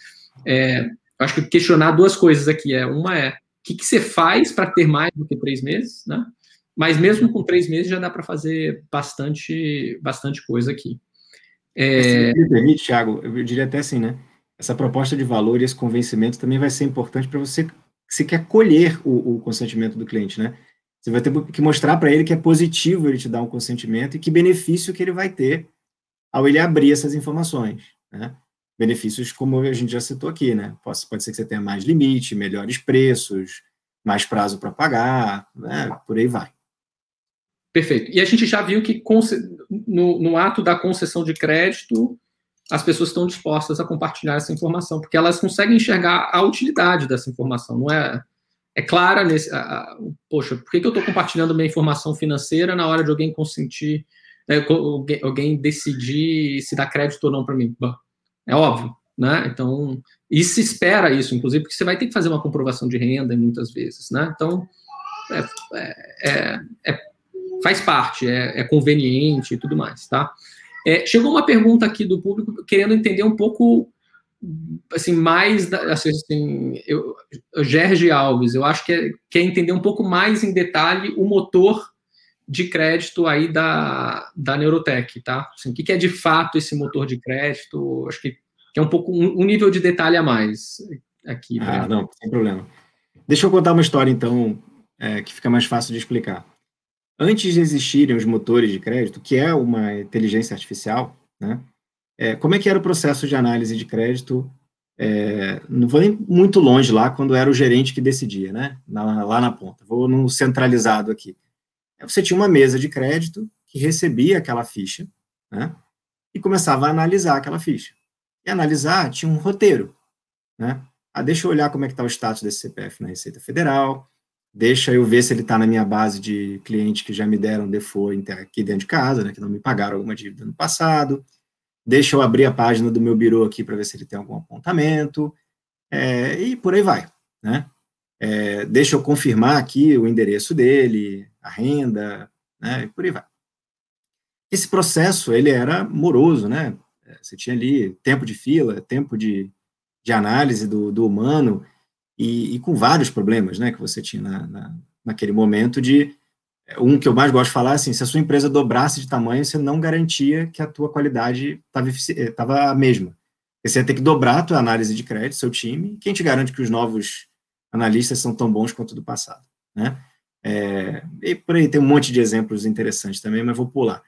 S1: é, acho que questionar duas coisas aqui é uma é o que, que você faz para ter mais do que três meses, né? Mas mesmo com três meses já dá para fazer bastante, bastante coisa aqui.
S2: É... Se me permite, Thiago, eu diria até assim, né? Essa proposta de valor e esse convencimento também vai ser importante para você se quer colher o, o, consentimento do cliente, né? Você vai ter que mostrar para ele que é positivo ele te dar um consentimento e que benefício que ele vai ter ao ele abrir essas informações, né? benefícios como a gente já citou aqui, né? Pode, pode ser que você tenha mais limite, melhores preços, mais prazo para pagar, né? Por aí vai.
S1: Perfeito. E a gente já viu que no, no, ato da concessão de crédito, as pessoas estão dispostas a compartilhar essa informação, porque elas conseguem enxergar a utilidade dessa informação. Não é, é clara nesse. A, a, poxa, por que, que eu estou compartilhando minha informação financeira na hora de alguém consentir, é, alguém, decidir se dá crédito ou não para mim? Bom, é óbvio, né? Então, e se espera isso, inclusive, porque você vai ter que fazer uma comprovação de renda muitas vezes, né? Então, é, é, é, faz parte, é, conveniente e tudo mais, tá? chegou uma pergunta aqui do público querendo entender um pouco assim, mais, assim, assim eu, Gerge Alves, eu acho que é, quer entender um pouco mais em detalhe o motor de crédito aí da, da Neurotech, tá? Assim, o que, é de fato esse motor de crédito? Acho que, que é um pouco um, um, nível de detalhe a mais aqui.
S2: Ah, não, sem problema. Deixa eu contar uma história, então, é, que fica mais fácil de explicar. Antes de existirem os motores de crédito, que é uma inteligência artificial, né? É, como é que era o processo de análise de crédito? É, não vou nem muito longe lá, quando era o gerente que decidia, né? Na, lá na ponta. Vou no centralizado aqui você tinha uma mesa de crédito que recebia aquela ficha, né, e começava a analisar aquela ficha. E analisar tinha um roteiro, né? Ah, deixa eu olhar como é que está o status desse CPF na Receita Federal, deixa eu ver se ele está na minha base de clientes que já me deram default aqui dentro de casa, né, que não me pagaram alguma dívida no passado, deixa eu abrir a página do meu birô aqui para ver se ele tem algum apontamento, é, e por aí vai, né? É, deixa eu confirmar aqui o endereço dele, a renda, né, e por aí vai. Esse processo, ele era moroso, né, você tinha ali tempo de fila, tempo de, de análise do, do humano, e, e, com vários problemas, né, que você tinha na, na, naquele momento de, um que eu mais gosto de falar, assim, se a sua empresa dobrasse de tamanho, você não garantia que a tua qualidade estava a mesma. Você ia ter que dobrar a tua análise de crédito, seu time, quem te garante que os novos analistas são tão bons quanto do passado, né? É, e por aí tem um monte de exemplos interessantes também, mas vou pular.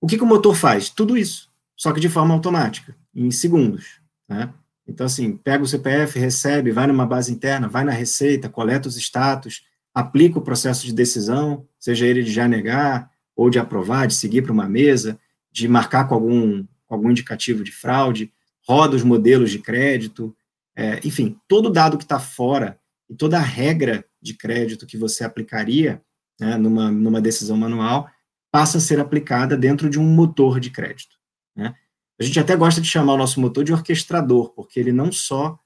S2: O que, que o motor faz? Tudo isso, só que de forma automática, em segundos, né? Então, assim, pega o CPF, recebe, vai numa base interna, vai na receita, coleta os status, aplica o processo de decisão, seja ele de já negar, ou de aprovar, de seguir para uma mesa, de marcar com algum, algum indicativo de fraude, roda os modelos de crédito, é, enfim, todo dado que está fora e toda a regra de crédito que você aplicaria né, numa, numa decisão manual passa a ser aplicada dentro de um motor de crédito. Né? A gente até gosta de chamar o nosso motor de orquestrador, porque ele não só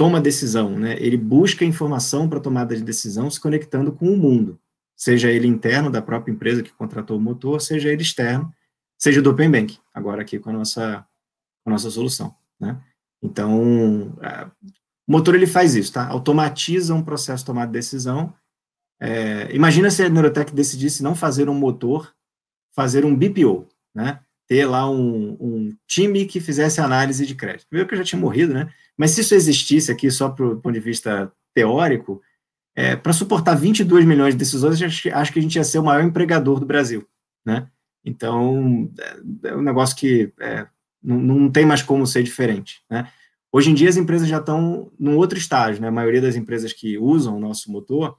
S2: toma decisão, né, ele busca informação para tomada de decisão se conectando com o mundo, seja ele interno da própria empresa que contratou o motor, seja ele externo, seja do Open Bank, agora aqui com a nossa, com a nossa solução. Né? Então, é, o motor ele faz isso, tá? Automatiza um processo de tomada de decisão. É, imagina se a Neurotech decidisse não fazer um motor, fazer um BPO, né? Ter lá um, um time que fizesse análise de crédito. Primeiro que eu já tinha morrido, né? Mas se isso existisse aqui só do ponto de vista teórico, é, para suportar 22 milhões de decisões, acho, acho que a gente ia ser o maior empregador do Brasil, né? Então, é, é um negócio que é, não, não tem mais como ser diferente, né? Hoje em dia as empresas já estão num outro estágio, né? A maioria das empresas que usam o nosso motor,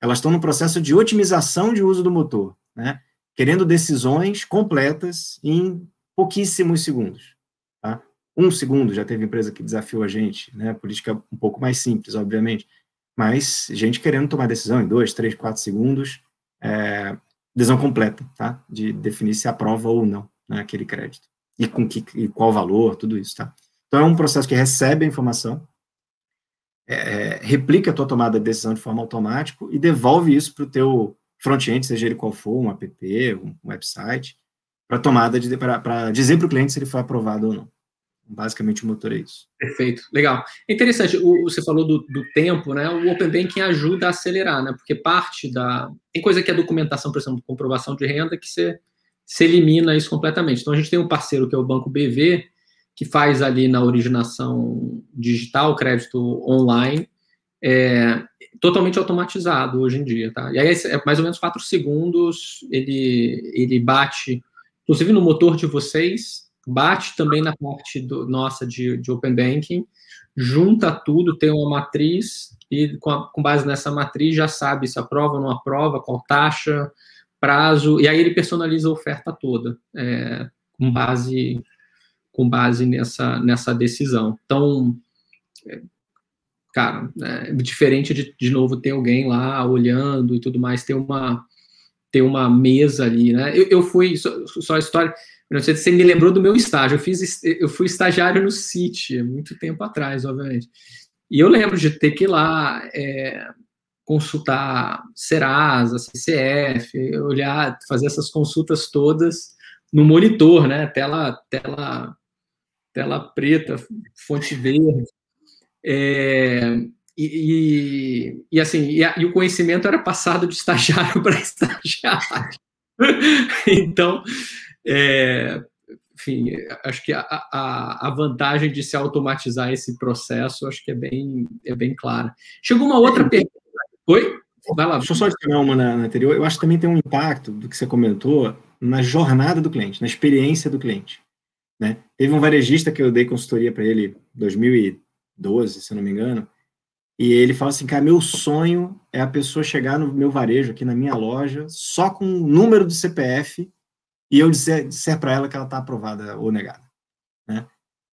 S2: elas estão no processo de otimização de uso do motor, né? Querendo decisões completas em pouquíssimos segundos? Um segundo, já teve empresa que desafiou a gente, né? Política um pouco mais simples, obviamente, mas gente querendo tomar decisão em dois, três, quatro segundos, é, decisão completa, tá? De definir se aprova ou não né, aquele crédito e com que e qual valor, tudo isso, tá? Então é um processo que recebe a informação, é, é replica a tua tomada de decisão de forma automática e devolve isso para o teu front-end, seja ele qual for, um app, um website, para tomada de para dizer para o cliente se ele foi aprovado ou não. Basicamente, o motor é isso.
S1: Perfeito, legal. Interessante, o, você falou do, do, tempo, né? O Open Banking ajuda a acelerar, né? Porque parte da. Tem coisa que é documentação, por exemplo, comprovação de renda, que você, você elimina isso completamente. Então, a gente tem um parceiro que é o Banco BV, que faz ali na originação digital, crédito online, é, totalmente automatizado hoje em dia, tá? E aí é mais ou menos quatro segundos, ele, ele bate, inclusive no motor de vocês, bate também na parte do, nossa de, de Open Banking, junta tudo, tem uma matriz e com, a, com, base nessa matriz já sabe se aprova ou não aprova, qual taxa, prazo, e aí ele personaliza a oferta toda é, com base com base nessa, nessa decisão. Então, é, cara, é diferente de, de novo ter alguém lá olhando e tudo mais, ter uma ter uma mesa ali, né? Eu, eu fui, só, só a história, não sei se você me lembrou do meu estágio. Eu fiz, eu fui estagiário no City, muito tempo atrás, obviamente. E eu lembro de ter que ir lá é, consultar Serasa, CCF, olhar, fazer essas consultas todas no monitor, né? Tela, tela, tela preta, fonte verde. É, e, e, e, assim, e, a, e, o conhecimento era passado de estagiário para estagiário. então, é, enfim, acho que a, a, a, vantagem de se automatizar esse processo, acho que é bem, é bem clara. Chegou uma outra pergunta. Oi?
S2: Vai lá. Deixa eu só adicionar uma na, na anterior. Eu acho que também tem um impacto do que você comentou na jornada do cliente, na experiência do cliente. Né? Teve um varejista que eu dei consultoria para ele em 2012, se eu não me engano, e ele fala assim, cara, meu sonho é a pessoa chegar no meu varejo, aqui na minha loja, só com o número do CPF e eu disser, disser para ela que ela está aprovada ou negada. Né?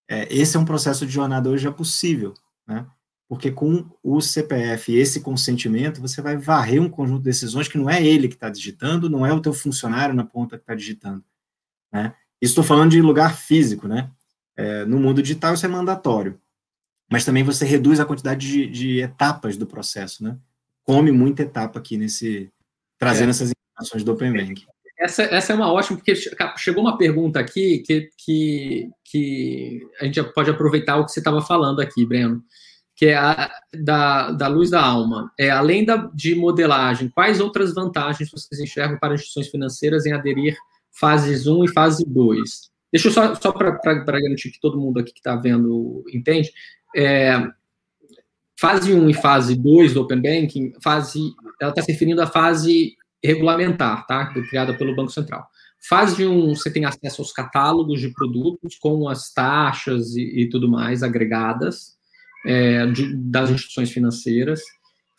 S2: É, esse é um processo de jornada hoje é possível, né? porque com o CPF e esse consentimento, você vai varrer um conjunto de decisões que não é ele que está digitando, não é o teu funcionário na ponta que está digitando. Né? Estou falando de lugar físico, né? É, no mundo digital isso é mandatório, mas também você reduz a quantidade de, de etapas do processo, né? Come muita etapa aqui nesse trazendo é. essas informações do Open Bank.
S1: Essa, essa é uma ótima, porque chegou uma pergunta aqui que, que, que a gente pode aproveitar o que você estava falando aqui, Breno, que é a, da, da luz da alma. É, além da, de modelagem, quais outras vantagens vocês enxergam para instituições financeiras em aderir fases 1 e fase 2? Deixa eu só, só para garantir que todo mundo aqui que está vendo entende. É, fase 1 e fase 2 do Open Banking, fase, ela está se referindo à fase regulamentar, tá? Criada pelo Banco Central. Fase 1, você tem acesso aos catálogos de produtos com as taxas e, e tudo mais agregadas é, de, das instituições financeiras.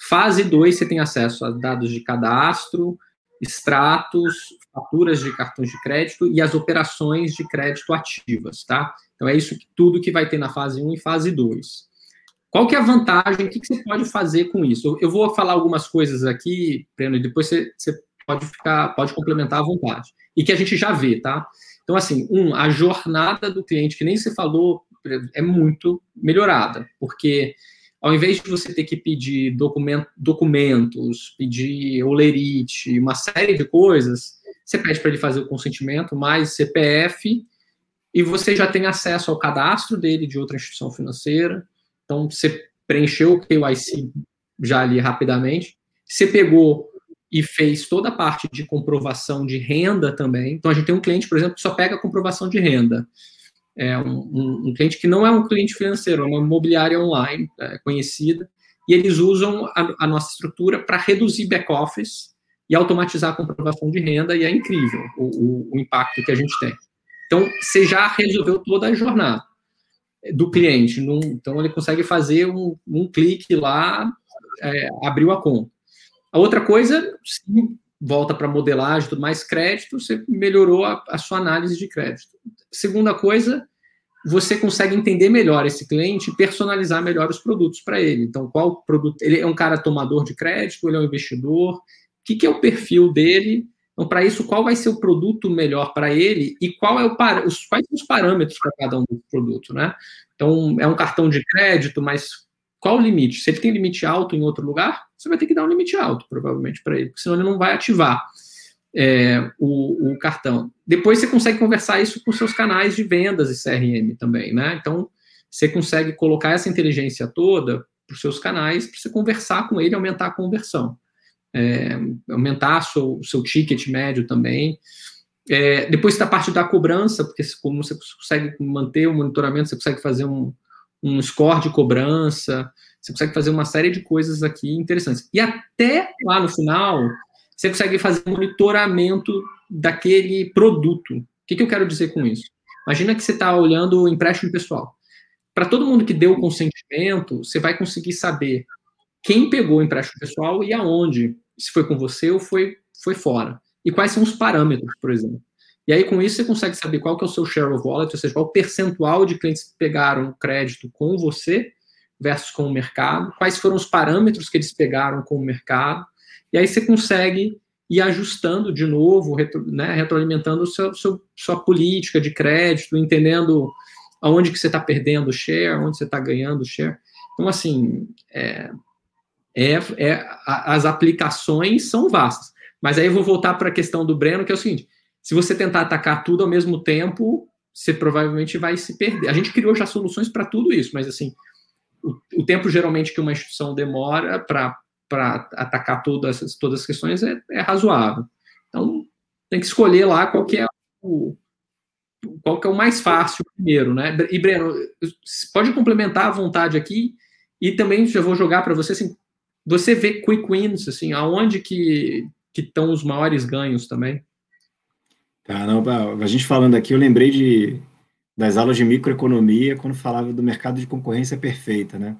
S1: Fase 2, você tem acesso a dados de cadastro, extratos, faturas de cartões de crédito e as operações de crédito ativas, tá? Então é isso tudo que vai ter na fase 1 e fase 2. Qual que é a vantagem? O que, que você pode fazer com isso? Eu vou falar algumas coisas aqui, Breno, e depois você, você pode ficar, pode complementar à vontade. E que a gente já vê, tá? Então, assim, um, a jornada do cliente, que nem você falou, é muito melhorada, porque ao invés de você ter que pedir documento, documentos, pedir olerite, uma série de coisas, você pede para ele fazer o consentimento mais CPF e você já tem acesso ao cadastro dele de outra instituição financeira, então, você preencheu o KYC já ali rapidamente, você pegou e fez toda a parte de comprovação de renda também. Então, a gente tem um cliente, por exemplo, que só pega comprovação de renda. É um, um, um cliente que não é um cliente financeiro, é uma imobiliária online é, conhecida, e eles usam a, a nossa estrutura para reduzir back-office e automatizar a comprovação de renda, e é incrível o, o, o impacto que a gente tem. Então, você já resolveu toda a jornada do cliente. Num, então, ele consegue fazer um, um clique lá, é, abriu a conta. A outra coisa, sim, volta para modelagem, tudo mais, crédito, você melhorou a, a, sua análise de crédito. Segunda coisa, você consegue entender melhor esse cliente e personalizar melhor os produtos para ele. Então, qual produto. Ele é um cara tomador de crédito, ele é um investidor, o que, que é o perfil dele? Então, para isso, qual vai ser o produto melhor para ele e qual é o par... os, quais são os parâmetros para cada um dos produtos, né? Então, é um cartão de crédito, mas qual o limite? Se ele tem limite alto em outro lugar, você vai ter que dar um limite alto, provavelmente, para ele, porque senão ele não vai ativar é, o, o, cartão. Depois você consegue conversar isso com seus canais de vendas e CRM também, né? Então, você consegue colocar essa inteligência toda para os seus canais, para você conversar com ele e aumentar a conversão. É, aumentar seu, o seu ticket médio também. É, depois da parte da cobrança, porque como você consegue manter o monitoramento, você consegue fazer um, um score de cobrança, você consegue fazer uma série de coisas aqui interessantes. E até lá no final, você consegue fazer monitoramento daquele produto. O que, que eu quero dizer com isso? Imagina que você está olhando o empréstimo pessoal. Para todo mundo que deu o consentimento, você vai conseguir saber quem pegou o empréstimo pessoal e aonde, se foi com você ou foi, foi fora. E quais são os parâmetros, por exemplo. E aí, com isso, você consegue saber qual que é o seu share of wallet, ou seja, qual o percentual de clientes que pegaram crédito com você versus com o mercado, quais foram os parâmetros que eles pegaram com o mercado, e aí você consegue ir ajustando de novo, retro, né, retroalimentando seu, seu, sua política de crédito, entendendo aonde que você está perdendo share, onde você está ganhando share. Então, assim, é, é, é, as aplicações são vastas. Mas aí eu vou voltar para a questão do Breno, que é o seguinte: se você tentar atacar tudo ao mesmo tempo, você provavelmente vai se perder. A gente criou já soluções para tudo isso, mas assim, o, o, tempo geralmente que uma instituição demora para para atacar todas, todas as questões é, é, razoável. Então, tem que escolher lá qual que é o, qual que é o mais fácil primeiro, né? E, Breno, pode complementar à vontade aqui e também já vou jogar para você, assim, você vê quick wins, assim, aonde que estão os maiores ganhos também?
S2: Tá, não, a gente falando aqui, eu lembrei de, das aulas de microeconomia quando falava do mercado de concorrência perfeita, né?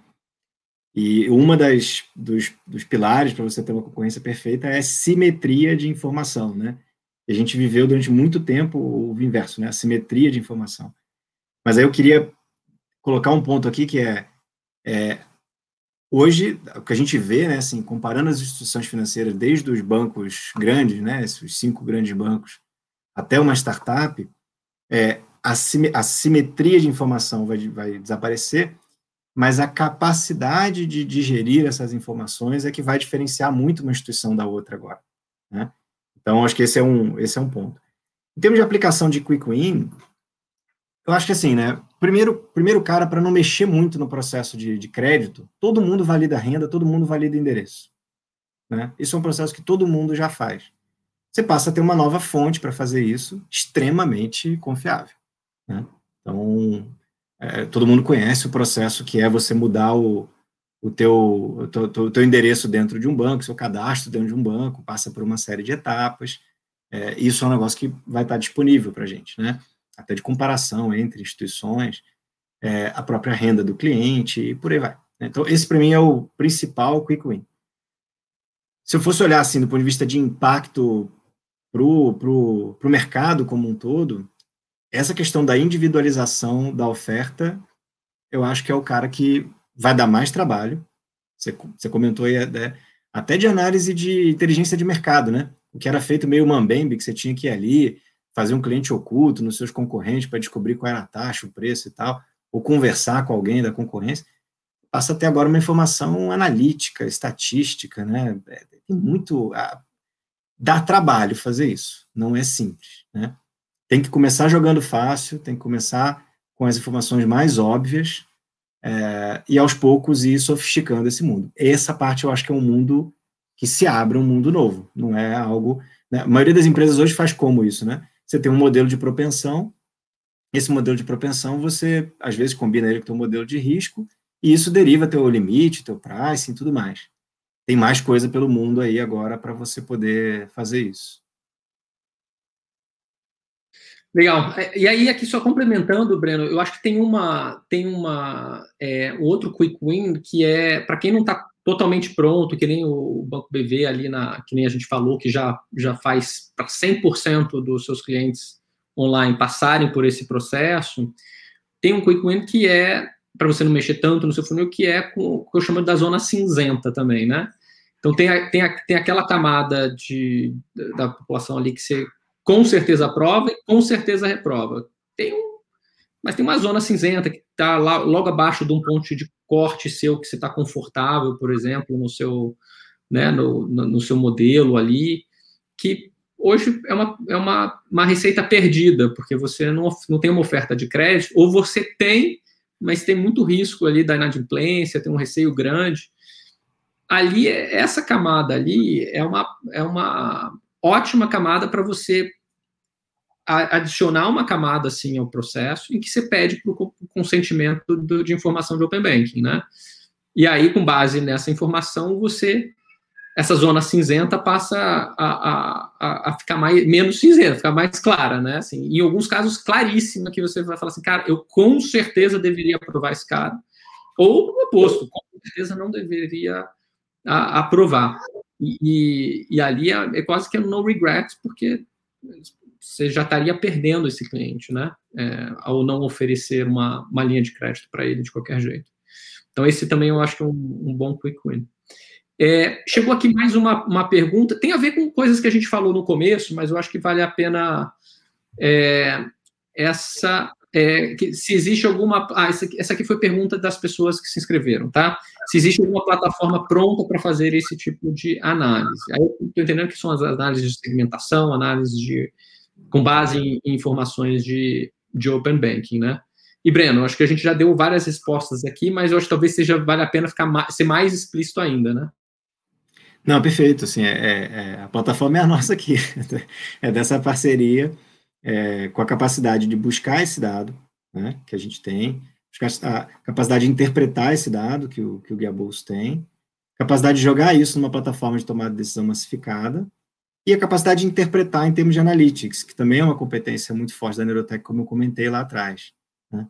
S2: E uma das dos, dos pilares para você ter uma concorrência perfeita é simetria de informação, né? E a gente viveu durante muito tempo o inverso, né? A simetria de informação. Mas aí eu queria colocar um ponto aqui que é, é hoje o que a gente vê, né? Assim, comparando as instituições financeiras desde os bancos grandes, né? Esses cinco grandes bancos até uma startup, é, a, simetria de informação vai, vai desaparecer mas a capacidade de digerir essas informações é que vai diferenciar muito uma instituição da outra agora. Né? Então, acho que esse é um, esse é um ponto. Em termos de aplicação de Quick Win, eu acho que assim, né? Primeiro, primeiro cara, para não mexer muito no processo de, de crédito, todo mundo valida renda, todo mundo valida endereço. Né? Isso é um processo que todo mundo já faz. Você passa a ter uma nova fonte para fazer isso, extremamente confiável. Né? Então, é, todo mundo conhece o processo que é você mudar o, o teu, o teu, teu, endereço dentro de um banco, seu cadastro dentro de um banco, passa por uma série de etapas. É, isso é um negócio que vai estar disponível para a gente, né? Até de comparação entre instituições, é, a própria renda do cliente e por aí vai. Então, esse para mim é o principal quick win. Se eu fosse olhar assim do ponto de vista de impacto para o pro, pro mercado como um todo, essa questão da individualização da oferta, eu acho que é o cara que vai dar mais trabalho. Você, você comentou aí, né, até de análise de inteligência de mercado, né? O que era feito meio mambembe, que você tinha que ir ali, fazer um cliente oculto nos seus concorrentes para descobrir qual era a taxa, o preço e tal, ou conversar com alguém da concorrência, passa até agora uma informação analítica, estatística, né? É, tem muito. dá trabalho fazer isso, não é simples, né? tem que começar jogando fácil, tem que começar com as informações mais óbvias é, e aos poucos ir sofisticando esse mundo. Essa parte eu acho que é um mundo que se abre um mundo novo, não é algo. Né? A maioria das empresas hoje faz como isso, né? Você tem um modelo de propensão, esse modelo de propensão você às vezes combina ele com o modelo de risco e isso deriva teu limite, teu pricing e tudo mais. Tem mais coisa pelo mundo aí agora para você poder fazer isso.
S1: Legal. É, e aí, aqui só complementando, Breno, eu acho que tem uma tem uma é, outro quick win que é para quem não está totalmente pronto, que nem o Banco BV ali na, que nem a gente falou, que já, já faz para 100% dos seus clientes online passarem por esse processo. tem um quick win que é para você não mexer tanto no seu funil, que é o que eu chamo da zona cinzenta também, né? Então tem, a, tem, a, tem aquela camada de, da população ali que você com certeza aprova e com certeza reprova. Tem um, mas tem uma zona cinzenta que está logo abaixo de um ponto de corte seu que você está confortável, por exemplo, no seu, né, no, no, seu modelo ali, que hoje é uma, é uma, uma receita perdida, porque você não, não tem uma oferta de crédito, ou você tem, mas tem muito risco ali da inadimplência, tem um receio grande. Ali, essa camada ali é uma, é uma ótima camada para você adicionar uma camada assim ao processo em que você pede para o consentimento do, de informação de Open Banking, né? E aí, com base nessa informação, você essa zona cinzenta passa a, a, a, ficar mais, menos cinzenta, ficar mais clara, né? Assim, em alguns casos, claríssima, que você vai falar assim, cara, eu com certeza deveria aprovar esse cara. Ou o oposto, com certeza não deveria aprovar. E, e, e, ali é, é, quase que um no regret, porque você já estaria perdendo esse cliente, né? É, ao não oferecer uma, uma linha de crédito para ele de qualquer jeito. Então, esse também eu acho que é um, um bom quick win. É, chegou aqui mais uma, uma pergunta, tem a ver com coisas que a gente falou no começo, mas eu acho que vale a pena é, essa. É, que, se existe alguma. Ah, essa essa aqui foi pergunta das pessoas que se inscreveram, tá? Se existe alguma plataforma pronta para fazer esse tipo de análise. Aí eu estou entendendo que são as análises de segmentação, análises de, com base em, informações de, de Open Banking, né? E, Breno, acho que a gente já deu várias respostas aqui, mas eu acho que talvez seja vale a pena ficar mais, ser mais explícito ainda, né?
S2: Não, perfeito. Assim, é, é, é, a plataforma é a nossa aqui, é dessa parceria é, com a capacidade de buscar esse dado né, que a gente tem, a capacidade de interpretar esse dado que o, que o Guia Bolso tem, capacidade de jogar isso numa plataforma de tomada de decisão massificada e a capacidade de interpretar em termos de analytics, que também é uma competência muito forte da Neurotech, como eu comentei lá atrás. Né?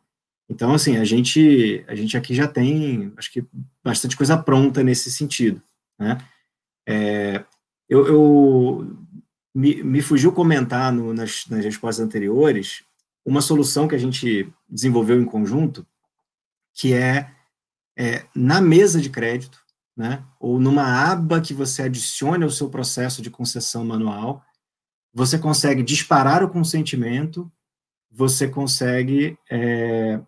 S2: Então, assim, a gente, a gente aqui já tem, acho que, bastante coisa pronta nesse sentido. Né? É, eu, eu me, me, fugiu comentar no, nas, nas respostas anteriores uma solução que a gente desenvolveu em conjunto, que é, é na mesa de crédito, né, ou numa aba que você adicione ao seu processo de concessão manual, você consegue disparar o consentimento, você consegue é,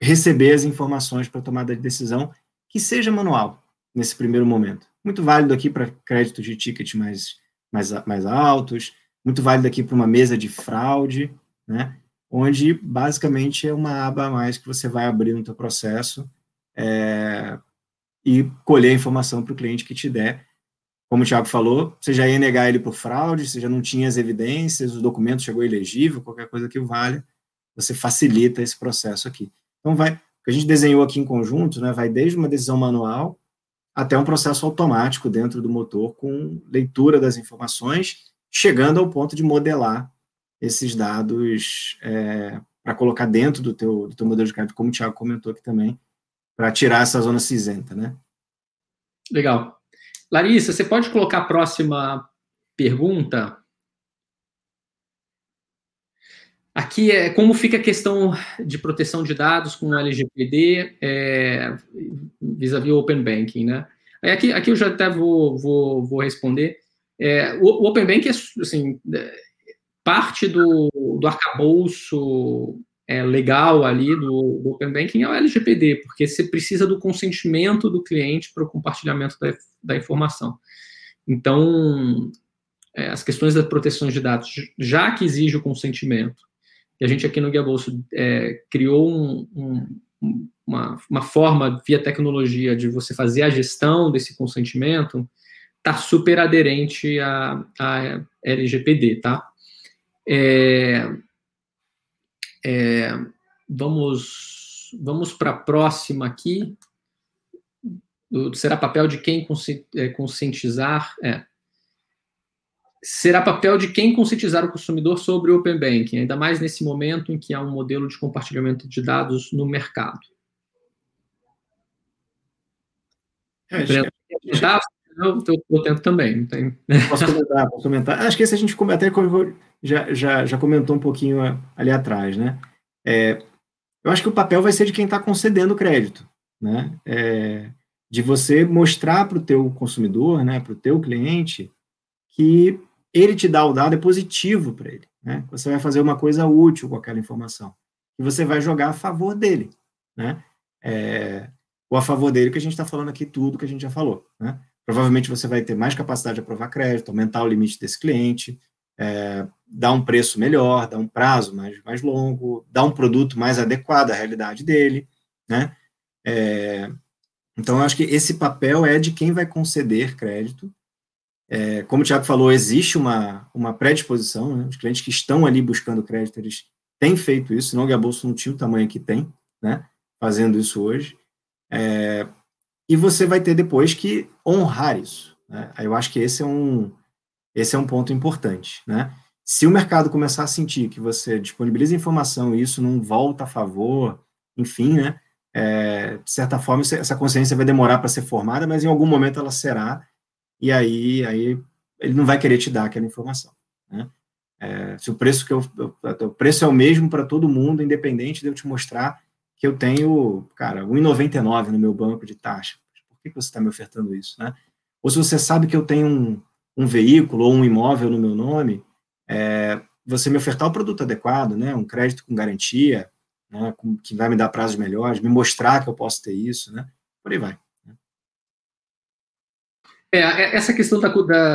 S2: receber as informações para tomada de decisão que seja manual nesse primeiro momento muito válido aqui para créditos de ticket mais, mais, mais altos, muito válido aqui para uma mesa de fraude, né? Onde basicamente é uma aba a mais que você vai abrir no teu processo é, e colher a informação para o cliente que te der. Como o Thiago falou, você já ia negar ele por fraude, você já não tinha as evidências, o documento chegou ilegível, qualquer coisa que valha, você facilita esse processo aqui. Então, vai, o que a gente desenhou aqui em conjunto, né, vai desde uma decisão manual até um processo automático dentro do motor com leitura das informações, chegando ao ponto de modelar esses dados é, para colocar dentro do teu, do teu modelo de crédito, como o Thiago comentou aqui também, para tirar essa zona cinzenta, né?
S1: Legal. Larissa, você pode colocar a próxima pergunta? Aqui é como fica a questão de proteção de dados com o LGPD é, vis-à-vis o Open Banking, né? Aqui, aqui eu já até vou, vou, vou responder. É, o, Open Banking é, assim, é, parte do, do arcabouço é, legal ali do, do, Open Banking é o LGPD, porque você precisa do consentimento do cliente para o compartilhamento da, da informação. Então, é, as questões da proteção de dados, já que exige o consentimento, e a gente aqui no Guia Bolso é, criou um, um, uma, uma forma via tecnologia de você fazer a gestão desse consentimento, está super aderente à, à LGPD, tá? É, é, vamos vamos para a próxima aqui. Será papel de quem é, conscientizar? É, será papel de quem conscientizar o consumidor sobre o Open Banking, ainda mais nesse momento em que há um modelo de compartilhamento de dados no mercado.
S2: É, tá, eu, eu, tento também. Não tem... Posso comentar, posso comentar. Acho que esse a gente até já, já, já comentou um pouquinho ali atrás, né? É, eu acho que o papel vai ser de quem está concedendo o crédito, né? É, de você mostrar para o teu consumidor, né, para o teu cliente, que ele te dá o dado é positivo para ele, né? Você vai fazer uma coisa útil com aquela informação e você vai jogar a favor dele, né? É, ou a favor dele que a gente está falando aqui tudo que a gente já falou, né? Provavelmente você vai ter mais capacidade de aprovar crédito, aumentar o limite desse cliente, é, dar um preço melhor, dar um prazo mais, mais longo, dar um produto mais adequado à realidade dele, né? É, então, eu acho que esse papel é de quem vai conceder crédito. É, como o Tiago falou, existe uma, uma predisposição, né? os clientes que estão ali buscando crédito, eles têm feito isso, senão o Gabolso não tinha o tamanho que tem, né? fazendo isso hoje. É, e você vai ter depois que honrar isso. Né? Eu acho que esse é um, esse é um ponto importante. Né? Se o mercado começar a sentir que você disponibiliza informação e isso não volta a favor, enfim, né? é, de certa forma, essa consciência vai demorar para ser formada, mas em algum momento ela será, e aí, aí ele não vai querer te dar aquela informação. Né? É, se o preço que eu, o preço é o mesmo para todo mundo, independente de eu te mostrar que eu tenho, cara, 1,99 no meu banco de taxa. Por que, você está me ofertando isso, né? Ou se você sabe que eu tenho um, um veículo ou um imóvel no meu nome, é, você me ofertar o produto adequado, né? Um crédito com garantia, né, que vai me dar prazos melhores, me mostrar que eu posso ter isso, né? Por aí vai. Né.
S1: É, é, essa questão da,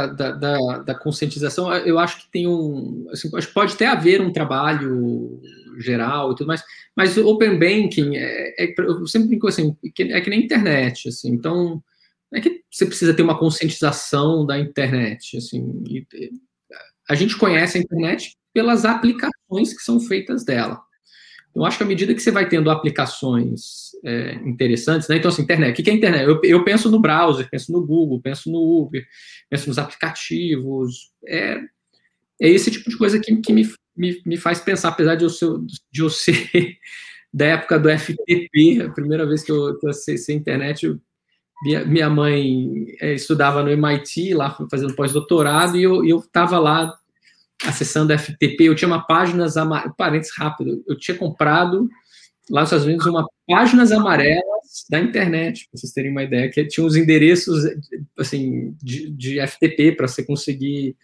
S1: da, da, da, conscientização, eu acho que tem um. Assim, pode até haver um trabalho geral e tudo mais, mas Open Banking, é, é, eu sempre brinco assim, é que nem internet, assim, então. É que você precisa ter uma conscientização da internet, assim. E, a gente conhece a internet pelas aplicações que são feitas dela. Eu acho que à medida que você vai tendo aplicações é, interessantes, né? Então, assim, internet. O que é internet? Eu, eu, penso no browser, penso no Google, penso no Uber, penso nos aplicativos. É, é esse tipo de coisa que, que me, me, me faz pensar, apesar de eu ser, de eu ser da época do FTP, a primeira vez que eu, que eu acessei a internet, eu, minha, minha mãe é, estudava no MIT, lá fazendo pós-doutorado, e eu estava lá acessando FTP, eu tinha uma páginas amarelas, parênteses rápido, eu tinha comprado lá nos Estados Unidos uma páginas amarelas da internet, para vocês terem uma ideia, que tinha os endereços assim de, de FTP para você conseguir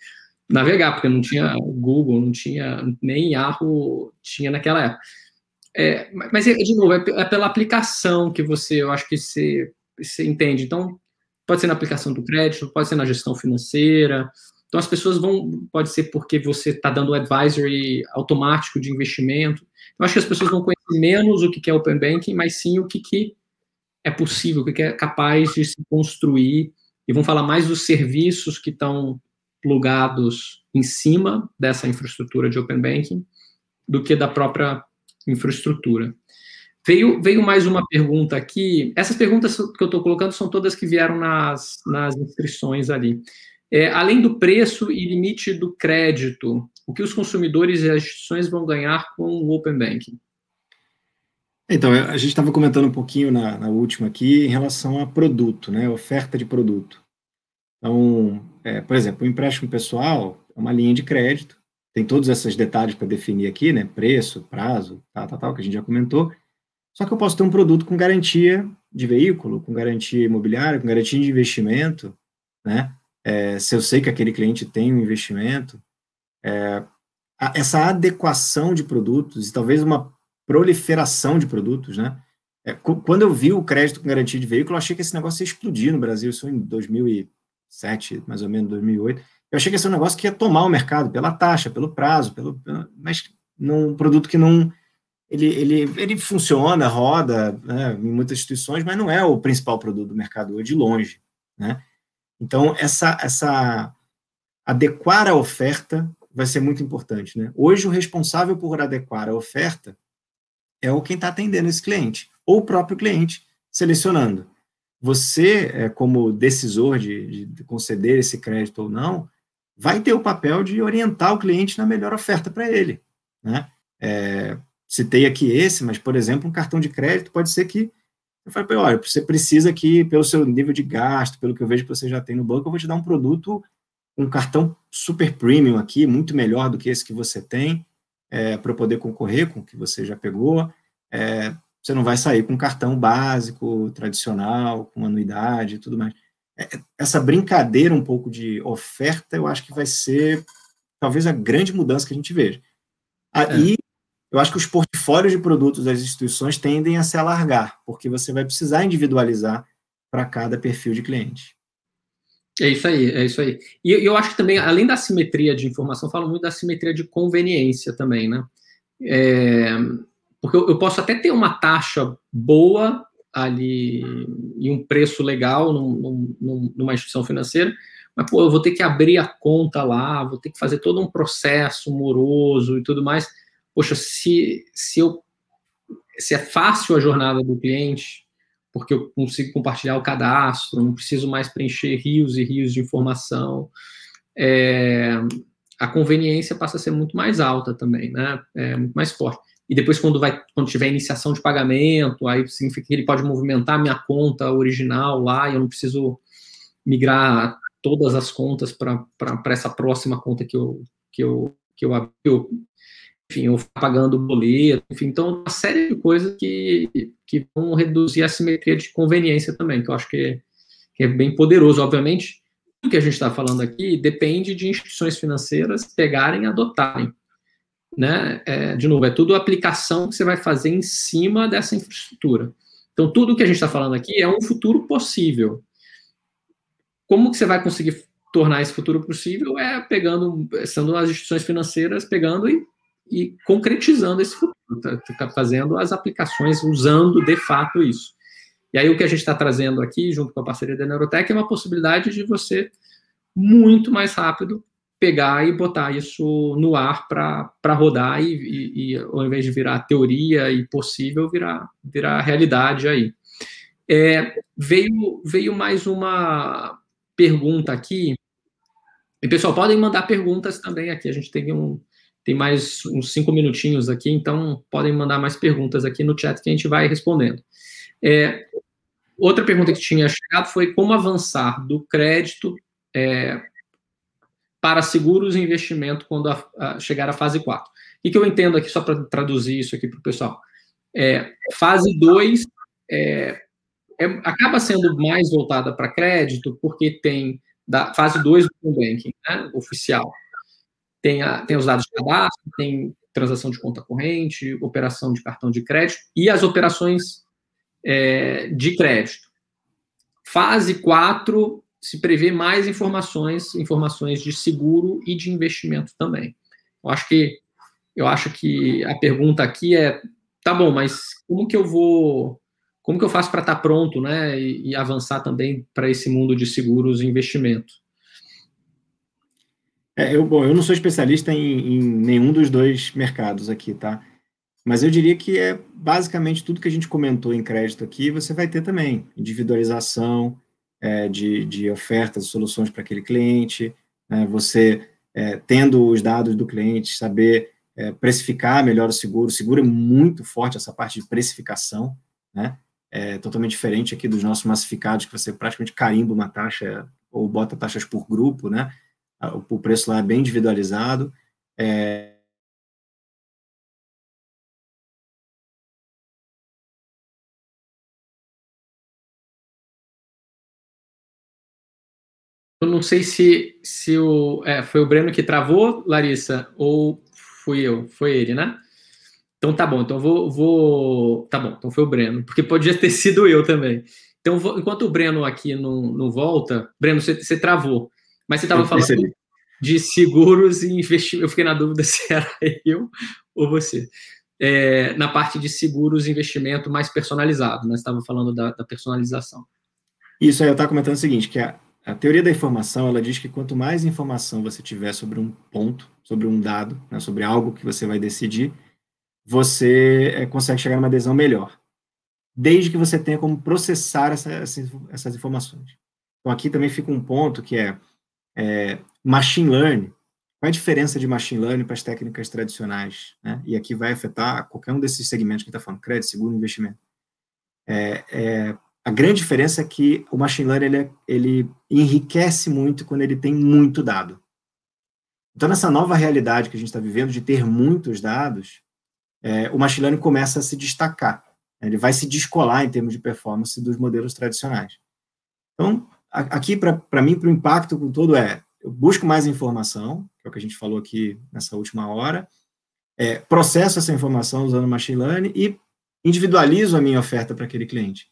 S1: navegar, porque não tinha Google, não tinha nem Yahoo tinha naquela época. É, mas de novo é, é, pela aplicação que você, eu acho que você, você entende. Então pode ser na aplicação do crédito, pode ser na gestão financeira, então, as pessoas vão, pode ser porque você está dando advisory automático de investimento. Eu acho que as pessoas vão conhecer menos o que é Open Banking, mas sim o que, que é possível, o que é capaz de se construir, e vão falar mais dos serviços que estão plugados em cima dessa infraestrutura de Open Banking do que da própria infraestrutura. Veio, veio mais uma pergunta aqui. Essas perguntas que eu estou colocando são todas que vieram nas, nas inscrições ali. É, além do preço e limite do crédito, o que os consumidores e as instituições vão ganhar com o Open Banking?
S2: Então, a gente estava comentando um pouquinho na, na, última aqui em relação a produto, né, oferta de produto. Então, é, por exemplo, o empréstimo pessoal é uma linha de crédito, tem todos esses detalhes para definir aqui, né, preço, prazo, tal, tal, tal, que a gente já comentou, só que eu posso ter um produto com garantia de veículo, com garantia imobiliária, com garantia de investimento, né, é, se eu sei que aquele cliente tem um investimento, é, a, essa adequação de produtos e talvez uma proliferação de produtos, né? É, quando eu vi o crédito com garantia de veículo, eu achei que esse negócio ia explodir no Brasil, isso em 2007, mais ou menos 2008. Eu achei que esse um negócio que ia tomar o mercado pela taxa, pelo prazo, pelo, mas num produto que não ele, ele, ele funciona, roda né, em muitas instituições, mas não é o principal produto do mercado hoje, de longe, né? Então, essa, essa adequar a oferta vai ser muito importante. Né? Hoje, o responsável por adequar a oferta é o quem está atendendo esse cliente, ou o próprio cliente selecionando. Você, é, como decisor de, de conceder esse crédito ou não, vai ter o papel de orientar o cliente na melhor oferta para ele. Né? É, citei aqui esse, mas, por exemplo, um cartão de crédito pode ser que eu ele, olha, você precisa aqui, pelo seu nível de gasto, pelo que eu vejo que você já tem no banco, eu vou te dar um produto, um cartão super premium aqui, muito melhor do que esse que você tem, é, para poder concorrer com o que você já pegou. é, você não vai sair com cartão básico, tradicional, com anuidade e tudo mais. É, essa brincadeira um pouco de oferta, eu acho que vai ser talvez a grande mudança que a gente veja. Aí, é. eu acho que os portfólios de produtos das instituições tendem a se alargar, porque você vai precisar individualizar para cada perfil de cliente.
S1: É isso aí, é isso aí. E eu acho que também, além da simetria de informação, falo muito da simetria de conveniência também, né? É, porque eu, eu, posso até ter uma taxa boa ali e um preço legal num, num, numa instituição financeira, mas pô, eu vou ter que abrir a conta lá, vou ter que fazer todo um processo moroso e tudo mais. Poxa, se, se eu se é fácil a jornada do cliente, porque eu consigo compartilhar o cadastro, não preciso mais preencher rios e rios de informação. É, a conveniência passa a ser muito mais alta também, né? É muito mais forte. E depois, quando, vai, quando tiver iniciação de pagamento, aí significa que ele pode movimentar minha conta original lá e eu não preciso migrar todas as contas para essa próxima conta que eu, que eu, que eu, eu enfim, eu pagando boleto, enfim, então uma série de coisas que, que vão reduzir a simetria de conveniência também, que eu acho que é, que é bem poderoso, obviamente, o que a gente está falando aqui depende de instituições financeiras pegarem e adotarem, né, é, de novo, é tudo aplicação que você vai fazer em cima dessa infraestrutura, então tudo que a gente está falando aqui é um futuro possível, como que você vai conseguir tornar esse futuro possível é pegando, sendo as instituições financeiras pegando e e concretizando esse futuro, tá, tá fazendo as aplicações, usando de fato isso. E aí o que a gente está trazendo aqui, junto com a parceria da Neurotech, é uma possibilidade de você, muito mais rápido, pegar e botar isso no ar para rodar e, e, e, ao invés de virar teoria e possível, virar, virar realidade aí. É, veio, veio mais uma pergunta aqui, e pessoal, podem mandar perguntas também aqui, a gente tem um, tem mais uns cinco minutinhos aqui, então podem mandar mais perguntas aqui no chat que a gente vai respondendo. É, outra pergunta que tinha chegado foi como avançar do crédito é, para seguros e investimento quando a, a chegar à fase 4. O que eu entendo aqui, só para traduzir isso aqui para o pessoal? É, fase 2 é, é, acaba sendo mais voltada para crédito, porque tem da fase 2 do banking, né, oficial tem, a, tem os dados de cadastro, tem transação de conta corrente, operação de cartão de crédito e as operações é, de crédito. Fase 4 se prevê mais informações, informações de seguro e de investimento também. Eu acho que eu acho que a pergunta aqui é, tá bom, mas como que eu vou, como que eu faço para estar tá pronto, né, e, e avançar também para esse mundo de seguros e investimento?
S2: É, eu, bom, eu não sou especialista em, em, nenhum dos dois mercados aqui, tá? Mas eu diria que é basicamente tudo que a gente comentou em crédito aqui, você vai ter também. Individualização é, de, de ofertas e soluções para aquele cliente, né? você é, tendo os dados do cliente, saber é, precificar melhor o seguro. O seguro é muito forte, essa parte de precificação, né? É totalmente diferente aqui dos nossos massificados, que você praticamente carimba uma taxa ou bota taxas por grupo, né? o preço lá é bem individualizado. É,
S1: não sei se, se o, é, foi o Breno que travou, Larissa, ou fui eu. Foi ele, né? Então tá bom, então vou, vou. Tá bom, então foi o Breno, porque podia ter sido eu também. Então, vou, enquanto o Breno aqui não, não volta, Breno, você, você travou. Mas você estava falando de seguros e investimento. Eu fiquei na dúvida se era eu ou você. É, na parte de seguros e investimento mais personalizado, né? estávamos falando da, da, personalização.
S2: Isso aí, eu estava comentando o seguinte, que a, a, teoria da informação, ela diz que quanto mais informação você tiver sobre um ponto, sobre um dado, né, sobre algo que você vai decidir, você é, consegue chegar numa adesão melhor, desde que você tenha como processar essa, essa, essas informações. Então, aqui também fica um ponto que é, é, machine learning. Qual é a diferença de machine learning para as técnicas tradicionais? Né? E aqui vai afetar qualquer um desses segmentos que está falando, crédito, seguro, investimento. É, é, a grande diferença é que o machine learning ele, é, ele enriquece muito quando ele tem muito dado. Então, nessa nova realidade que a gente está vivendo de ter muitos dados, é, o machine learning começa a se destacar. Ele vai se descolar em termos de performance dos modelos tradicionais. Então, aqui, para mim, para o impacto com todo é, eu busco mais informação, que é o que a gente falou aqui nessa última hora, é, processo essa informação usando machine learning e individualizo a minha oferta para aquele cliente,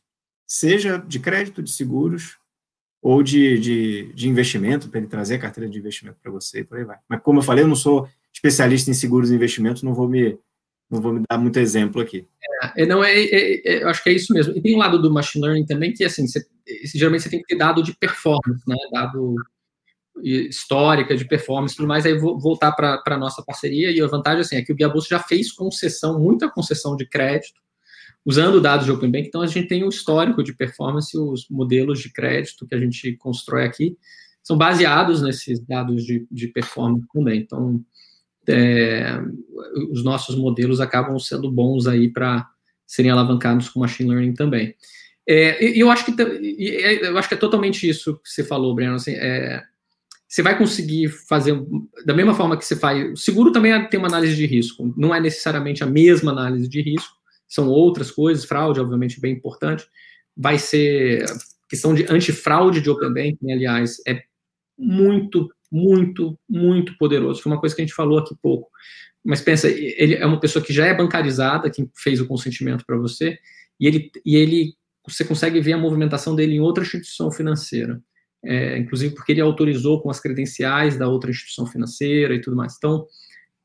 S2: seja de crédito, de seguros, ou de, de, de investimento, para ele trazer a carteira de investimento para você e por aí vai. Mas, como eu falei, eu não sou especialista em seguros e investimentos, não vou me, não vou me dar muito exemplo aqui.
S1: É, não, é, é, é, eu acho que é isso mesmo. E tem um lado do machine learning também que, assim, você, geralmente você tem que ter dado de performance, né, dado histórica de performance e tudo mais, aí vou voltar para a nossa parceria, e a vantagem assim, é que o Guia já fez concessão, muita concessão de crédito, usando dados de Open Bank, então a gente tem o histórico de performance, os modelos de crédito que a gente constrói aqui, são baseados nesses dados de, de performance também, então é, os nossos modelos acabam sendo bons aí para serem alavancados com machine learning também. É, eu acho que eu acho que é totalmente isso que você falou, Breno. Assim, é, você vai conseguir fazer da mesma forma que você faz. O seguro também é, tem uma análise de risco. Não é necessariamente a mesma análise de risco. São outras coisas. Fraude, obviamente, bem importante. Vai ser questão de antifraude de Open Banking, aliás, é muito muito, muito poderoso. Foi uma coisa que a gente falou aqui pouco. Mas pensa, ele é uma pessoa que já é bancarizada, que fez o consentimento para você, e ele, e ele, você consegue ver a movimentação dele em outra instituição financeira. É, inclusive porque ele autorizou com as credenciais da outra instituição financeira e tudo mais. Então,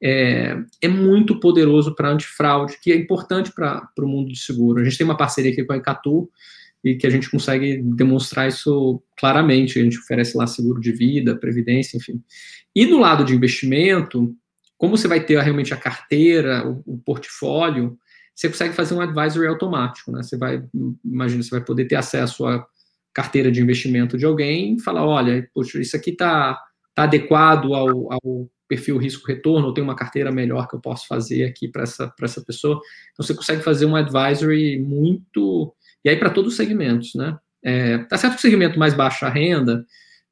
S1: é, é muito poderoso para antifraude, que é importante para o mundo de seguro. A gente tem uma parceria aqui com a Icatu, e que a gente consegue demonstrar isso claramente. A gente oferece lá seguro de vida, previdência, enfim. E no lado de investimento, como você vai ter realmente a carteira, o, o portfólio, você consegue fazer um advisory automático, né? Você vai, imagina, você vai poder ter acesso à carteira de investimento de alguém e falar, olha, poxa, isso aqui está tá adequado ao, ao perfil risco-retorno, ou tem uma carteira melhor que eu posso fazer aqui para essa, essa pessoa. Então, você consegue fazer um advisory muito e aí para todos os segmentos, né? É, tá certo que o segmento mais baixa renda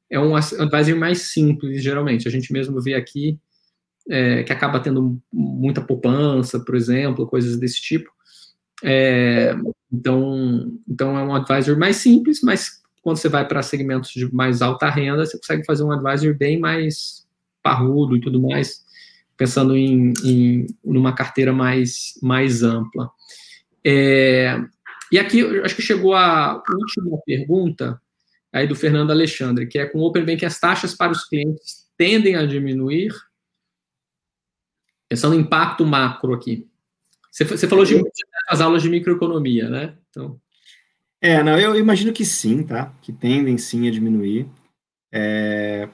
S1: é um advisory mais simples, geralmente. A gente mesmo vê aqui é, que acaba tendo muita poupança, por exemplo, coisas desse tipo. É, então, então é um advisor mais simples, mas quando você vai para segmentos de mais alta renda, você consegue fazer um advisor bem mais parrudo e tudo mais, pensando em, em numa carteira mais, mais ampla. É, e aqui, acho que chegou a última pergunta aí do Fernando Alexandre, que é com o Open Bank as taxas para os clientes tendem a diminuir? Pensando em impacto macro aqui. Você, você falou de as aulas de microeconomia, né? Então...
S2: É, não, eu imagino que sim, tá? Que tendem sim a diminuir. É,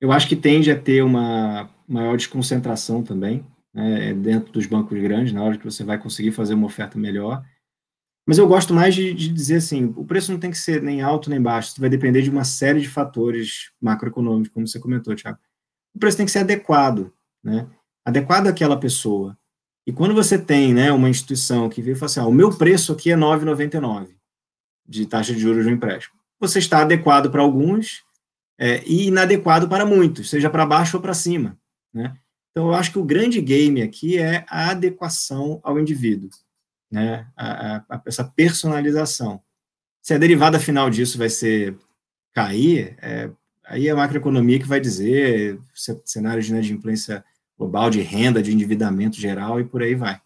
S2: eu acho que tende a ter uma maior desconcentração também, né, dentro dos bancos grandes, na hora que você vai conseguir fazer uma oferta melhor. Mas eu gosto mais de, de, dizer assim, o preço não tem que ser nem alto nem baixo, isso vai depender de uma série de fatores macroeconômicos, como você comentou, Tiago. O preço tem que ser adequado, né? Adequado àquela pessoa. E quando você tem, né, uma instituição que veio e fala assim, ah, o meu preço aqui é 9,99 de taxa de juros do empréstimo. Você está adequado para alguns é, e inadequado para muitos, seja para baixo ou para cima, né? Então, eu acho que o grande game aqui é a adequação ao indivíduo né, a, a, essa personalização. Se a derivada final disso vai ser cair, é, aí é a macroeconomia que vai dizer cenário de inadimplência global, de renda, de endividamento geral e por aí vai.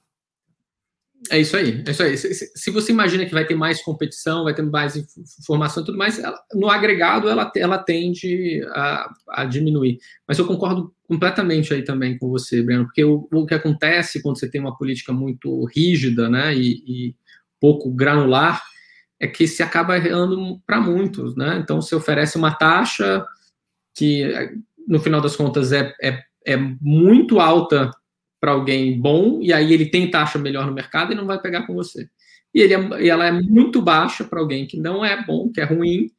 S1: É isso aí, é isso aí. Se, se, se, você imagina que vai ter mais competição, vai ter mais informação e tudo mais, ela, no agregado ela, ela tende a, a, diminuir. Mas eu concordo completamente aí também com você, Breno, porque o, o que acontece quando você tem uma política muito rígida né, e, e pouco granular é que se acaba errando para muitos. Né? Então, você oferece uma taxa que, no final das contas, é, é, é muito alta para alguém bom, e aí ele tem taxa melhor no mercado e não vai pegar com você. E, ele é, e ela é muito baixa para alguém que não é bom, que é ruim,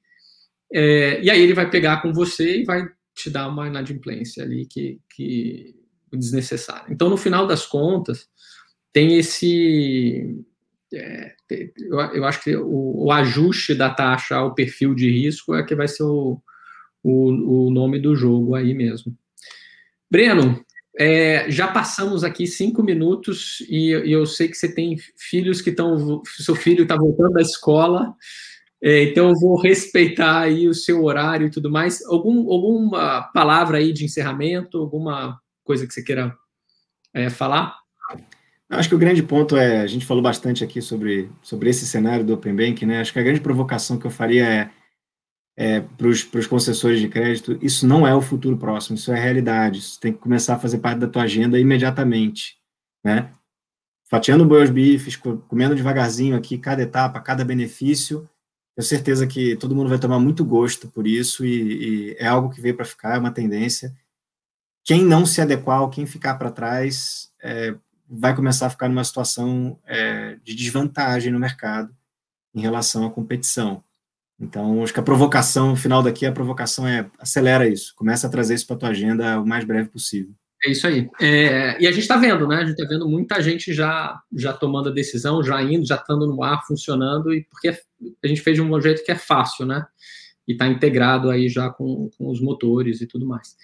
S1: é, e aí ele vai pegar com você e vai te dar uma inadimplência ali que, que desnecessária. Então, no final das contas, tem esse. É, eu, eu, acho que o, o, ajuste da taxa ao perfil de risco é que vai ser o, o, o nome do jogo aí mesmo. Breno, é, já passamos aqui cinco minutos e, e, eu sei que você tem filhos que estão. Seu filho está voltando da escola, é, então eu vou respeitar aí o seu horário e tudo mais. Algum, alguma palavra aí de encerramento, alguma coisa que você queira é, falar?
S2: Acho que o grande ponto é, a gente falou bastante aqui sobre, sobre esse cenário do Open Bank, né? Acho que a grande provocação que eu faria é, é para os concessores de crédito, isso não é o futuro próximo, isso é realidade, isso tem que começar a fazer parte da tua agenda imediatamente, né? Fatiando boi aos bifes, comendo devagarzinho aqui cada etapa, cada benefício, tenho certeza que todo mundo vai tomar muito gosto por isso e, e é algo que veio para ficar, é uma tendência. Quem não se adequar, quem ficar para trás, é, vai começar a ficar numa situação é, de desvantagem no mercado em relação à competição. Então, acho que a provocação, final daqui, a provocação é acelera isso, começa a trazer isso para a tua agenda o mais breve possível.
S1: É isso aí. É, e a gente está vendo, né? A gente está vendo muita gente já, já tomando a decisão, já indo, já estando no ar, funcionando, e porque a gente fez de um jeito que é fácil, né? E está integrado aí já com, com os motores e tudo mais.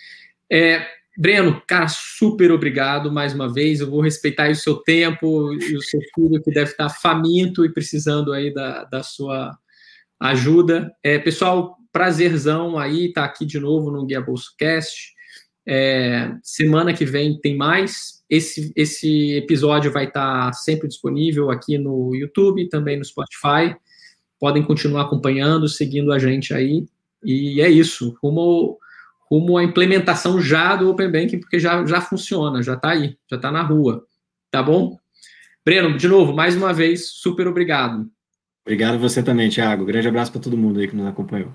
S1: É, Breno, cara, super obrigado mais uma vez. Eu vou respeitar o seu tempo e o seu filho que deve estar faminto e precisando aí da, da sua ajuda. É, pessoal, prazerzão aí tá aqui de novo no Guia Bolso Cast. É, semana que vem tem mais. Esse, esse episódio vai estar tá sempre disponível aqui no YouTube, também no Spotify. Podem continuar acompanhando, seguindo a gente aí. E é isso. Rumo rumo à implementação já do Open Banking, porque já, já funciona, já está aí, já está na rua. Tá bom? Breno, de novo, mais uma vez, super obrigado.
S2: Obrigado você também, Thiago. Grande abraço para todo mundo aí que nos acompanhou.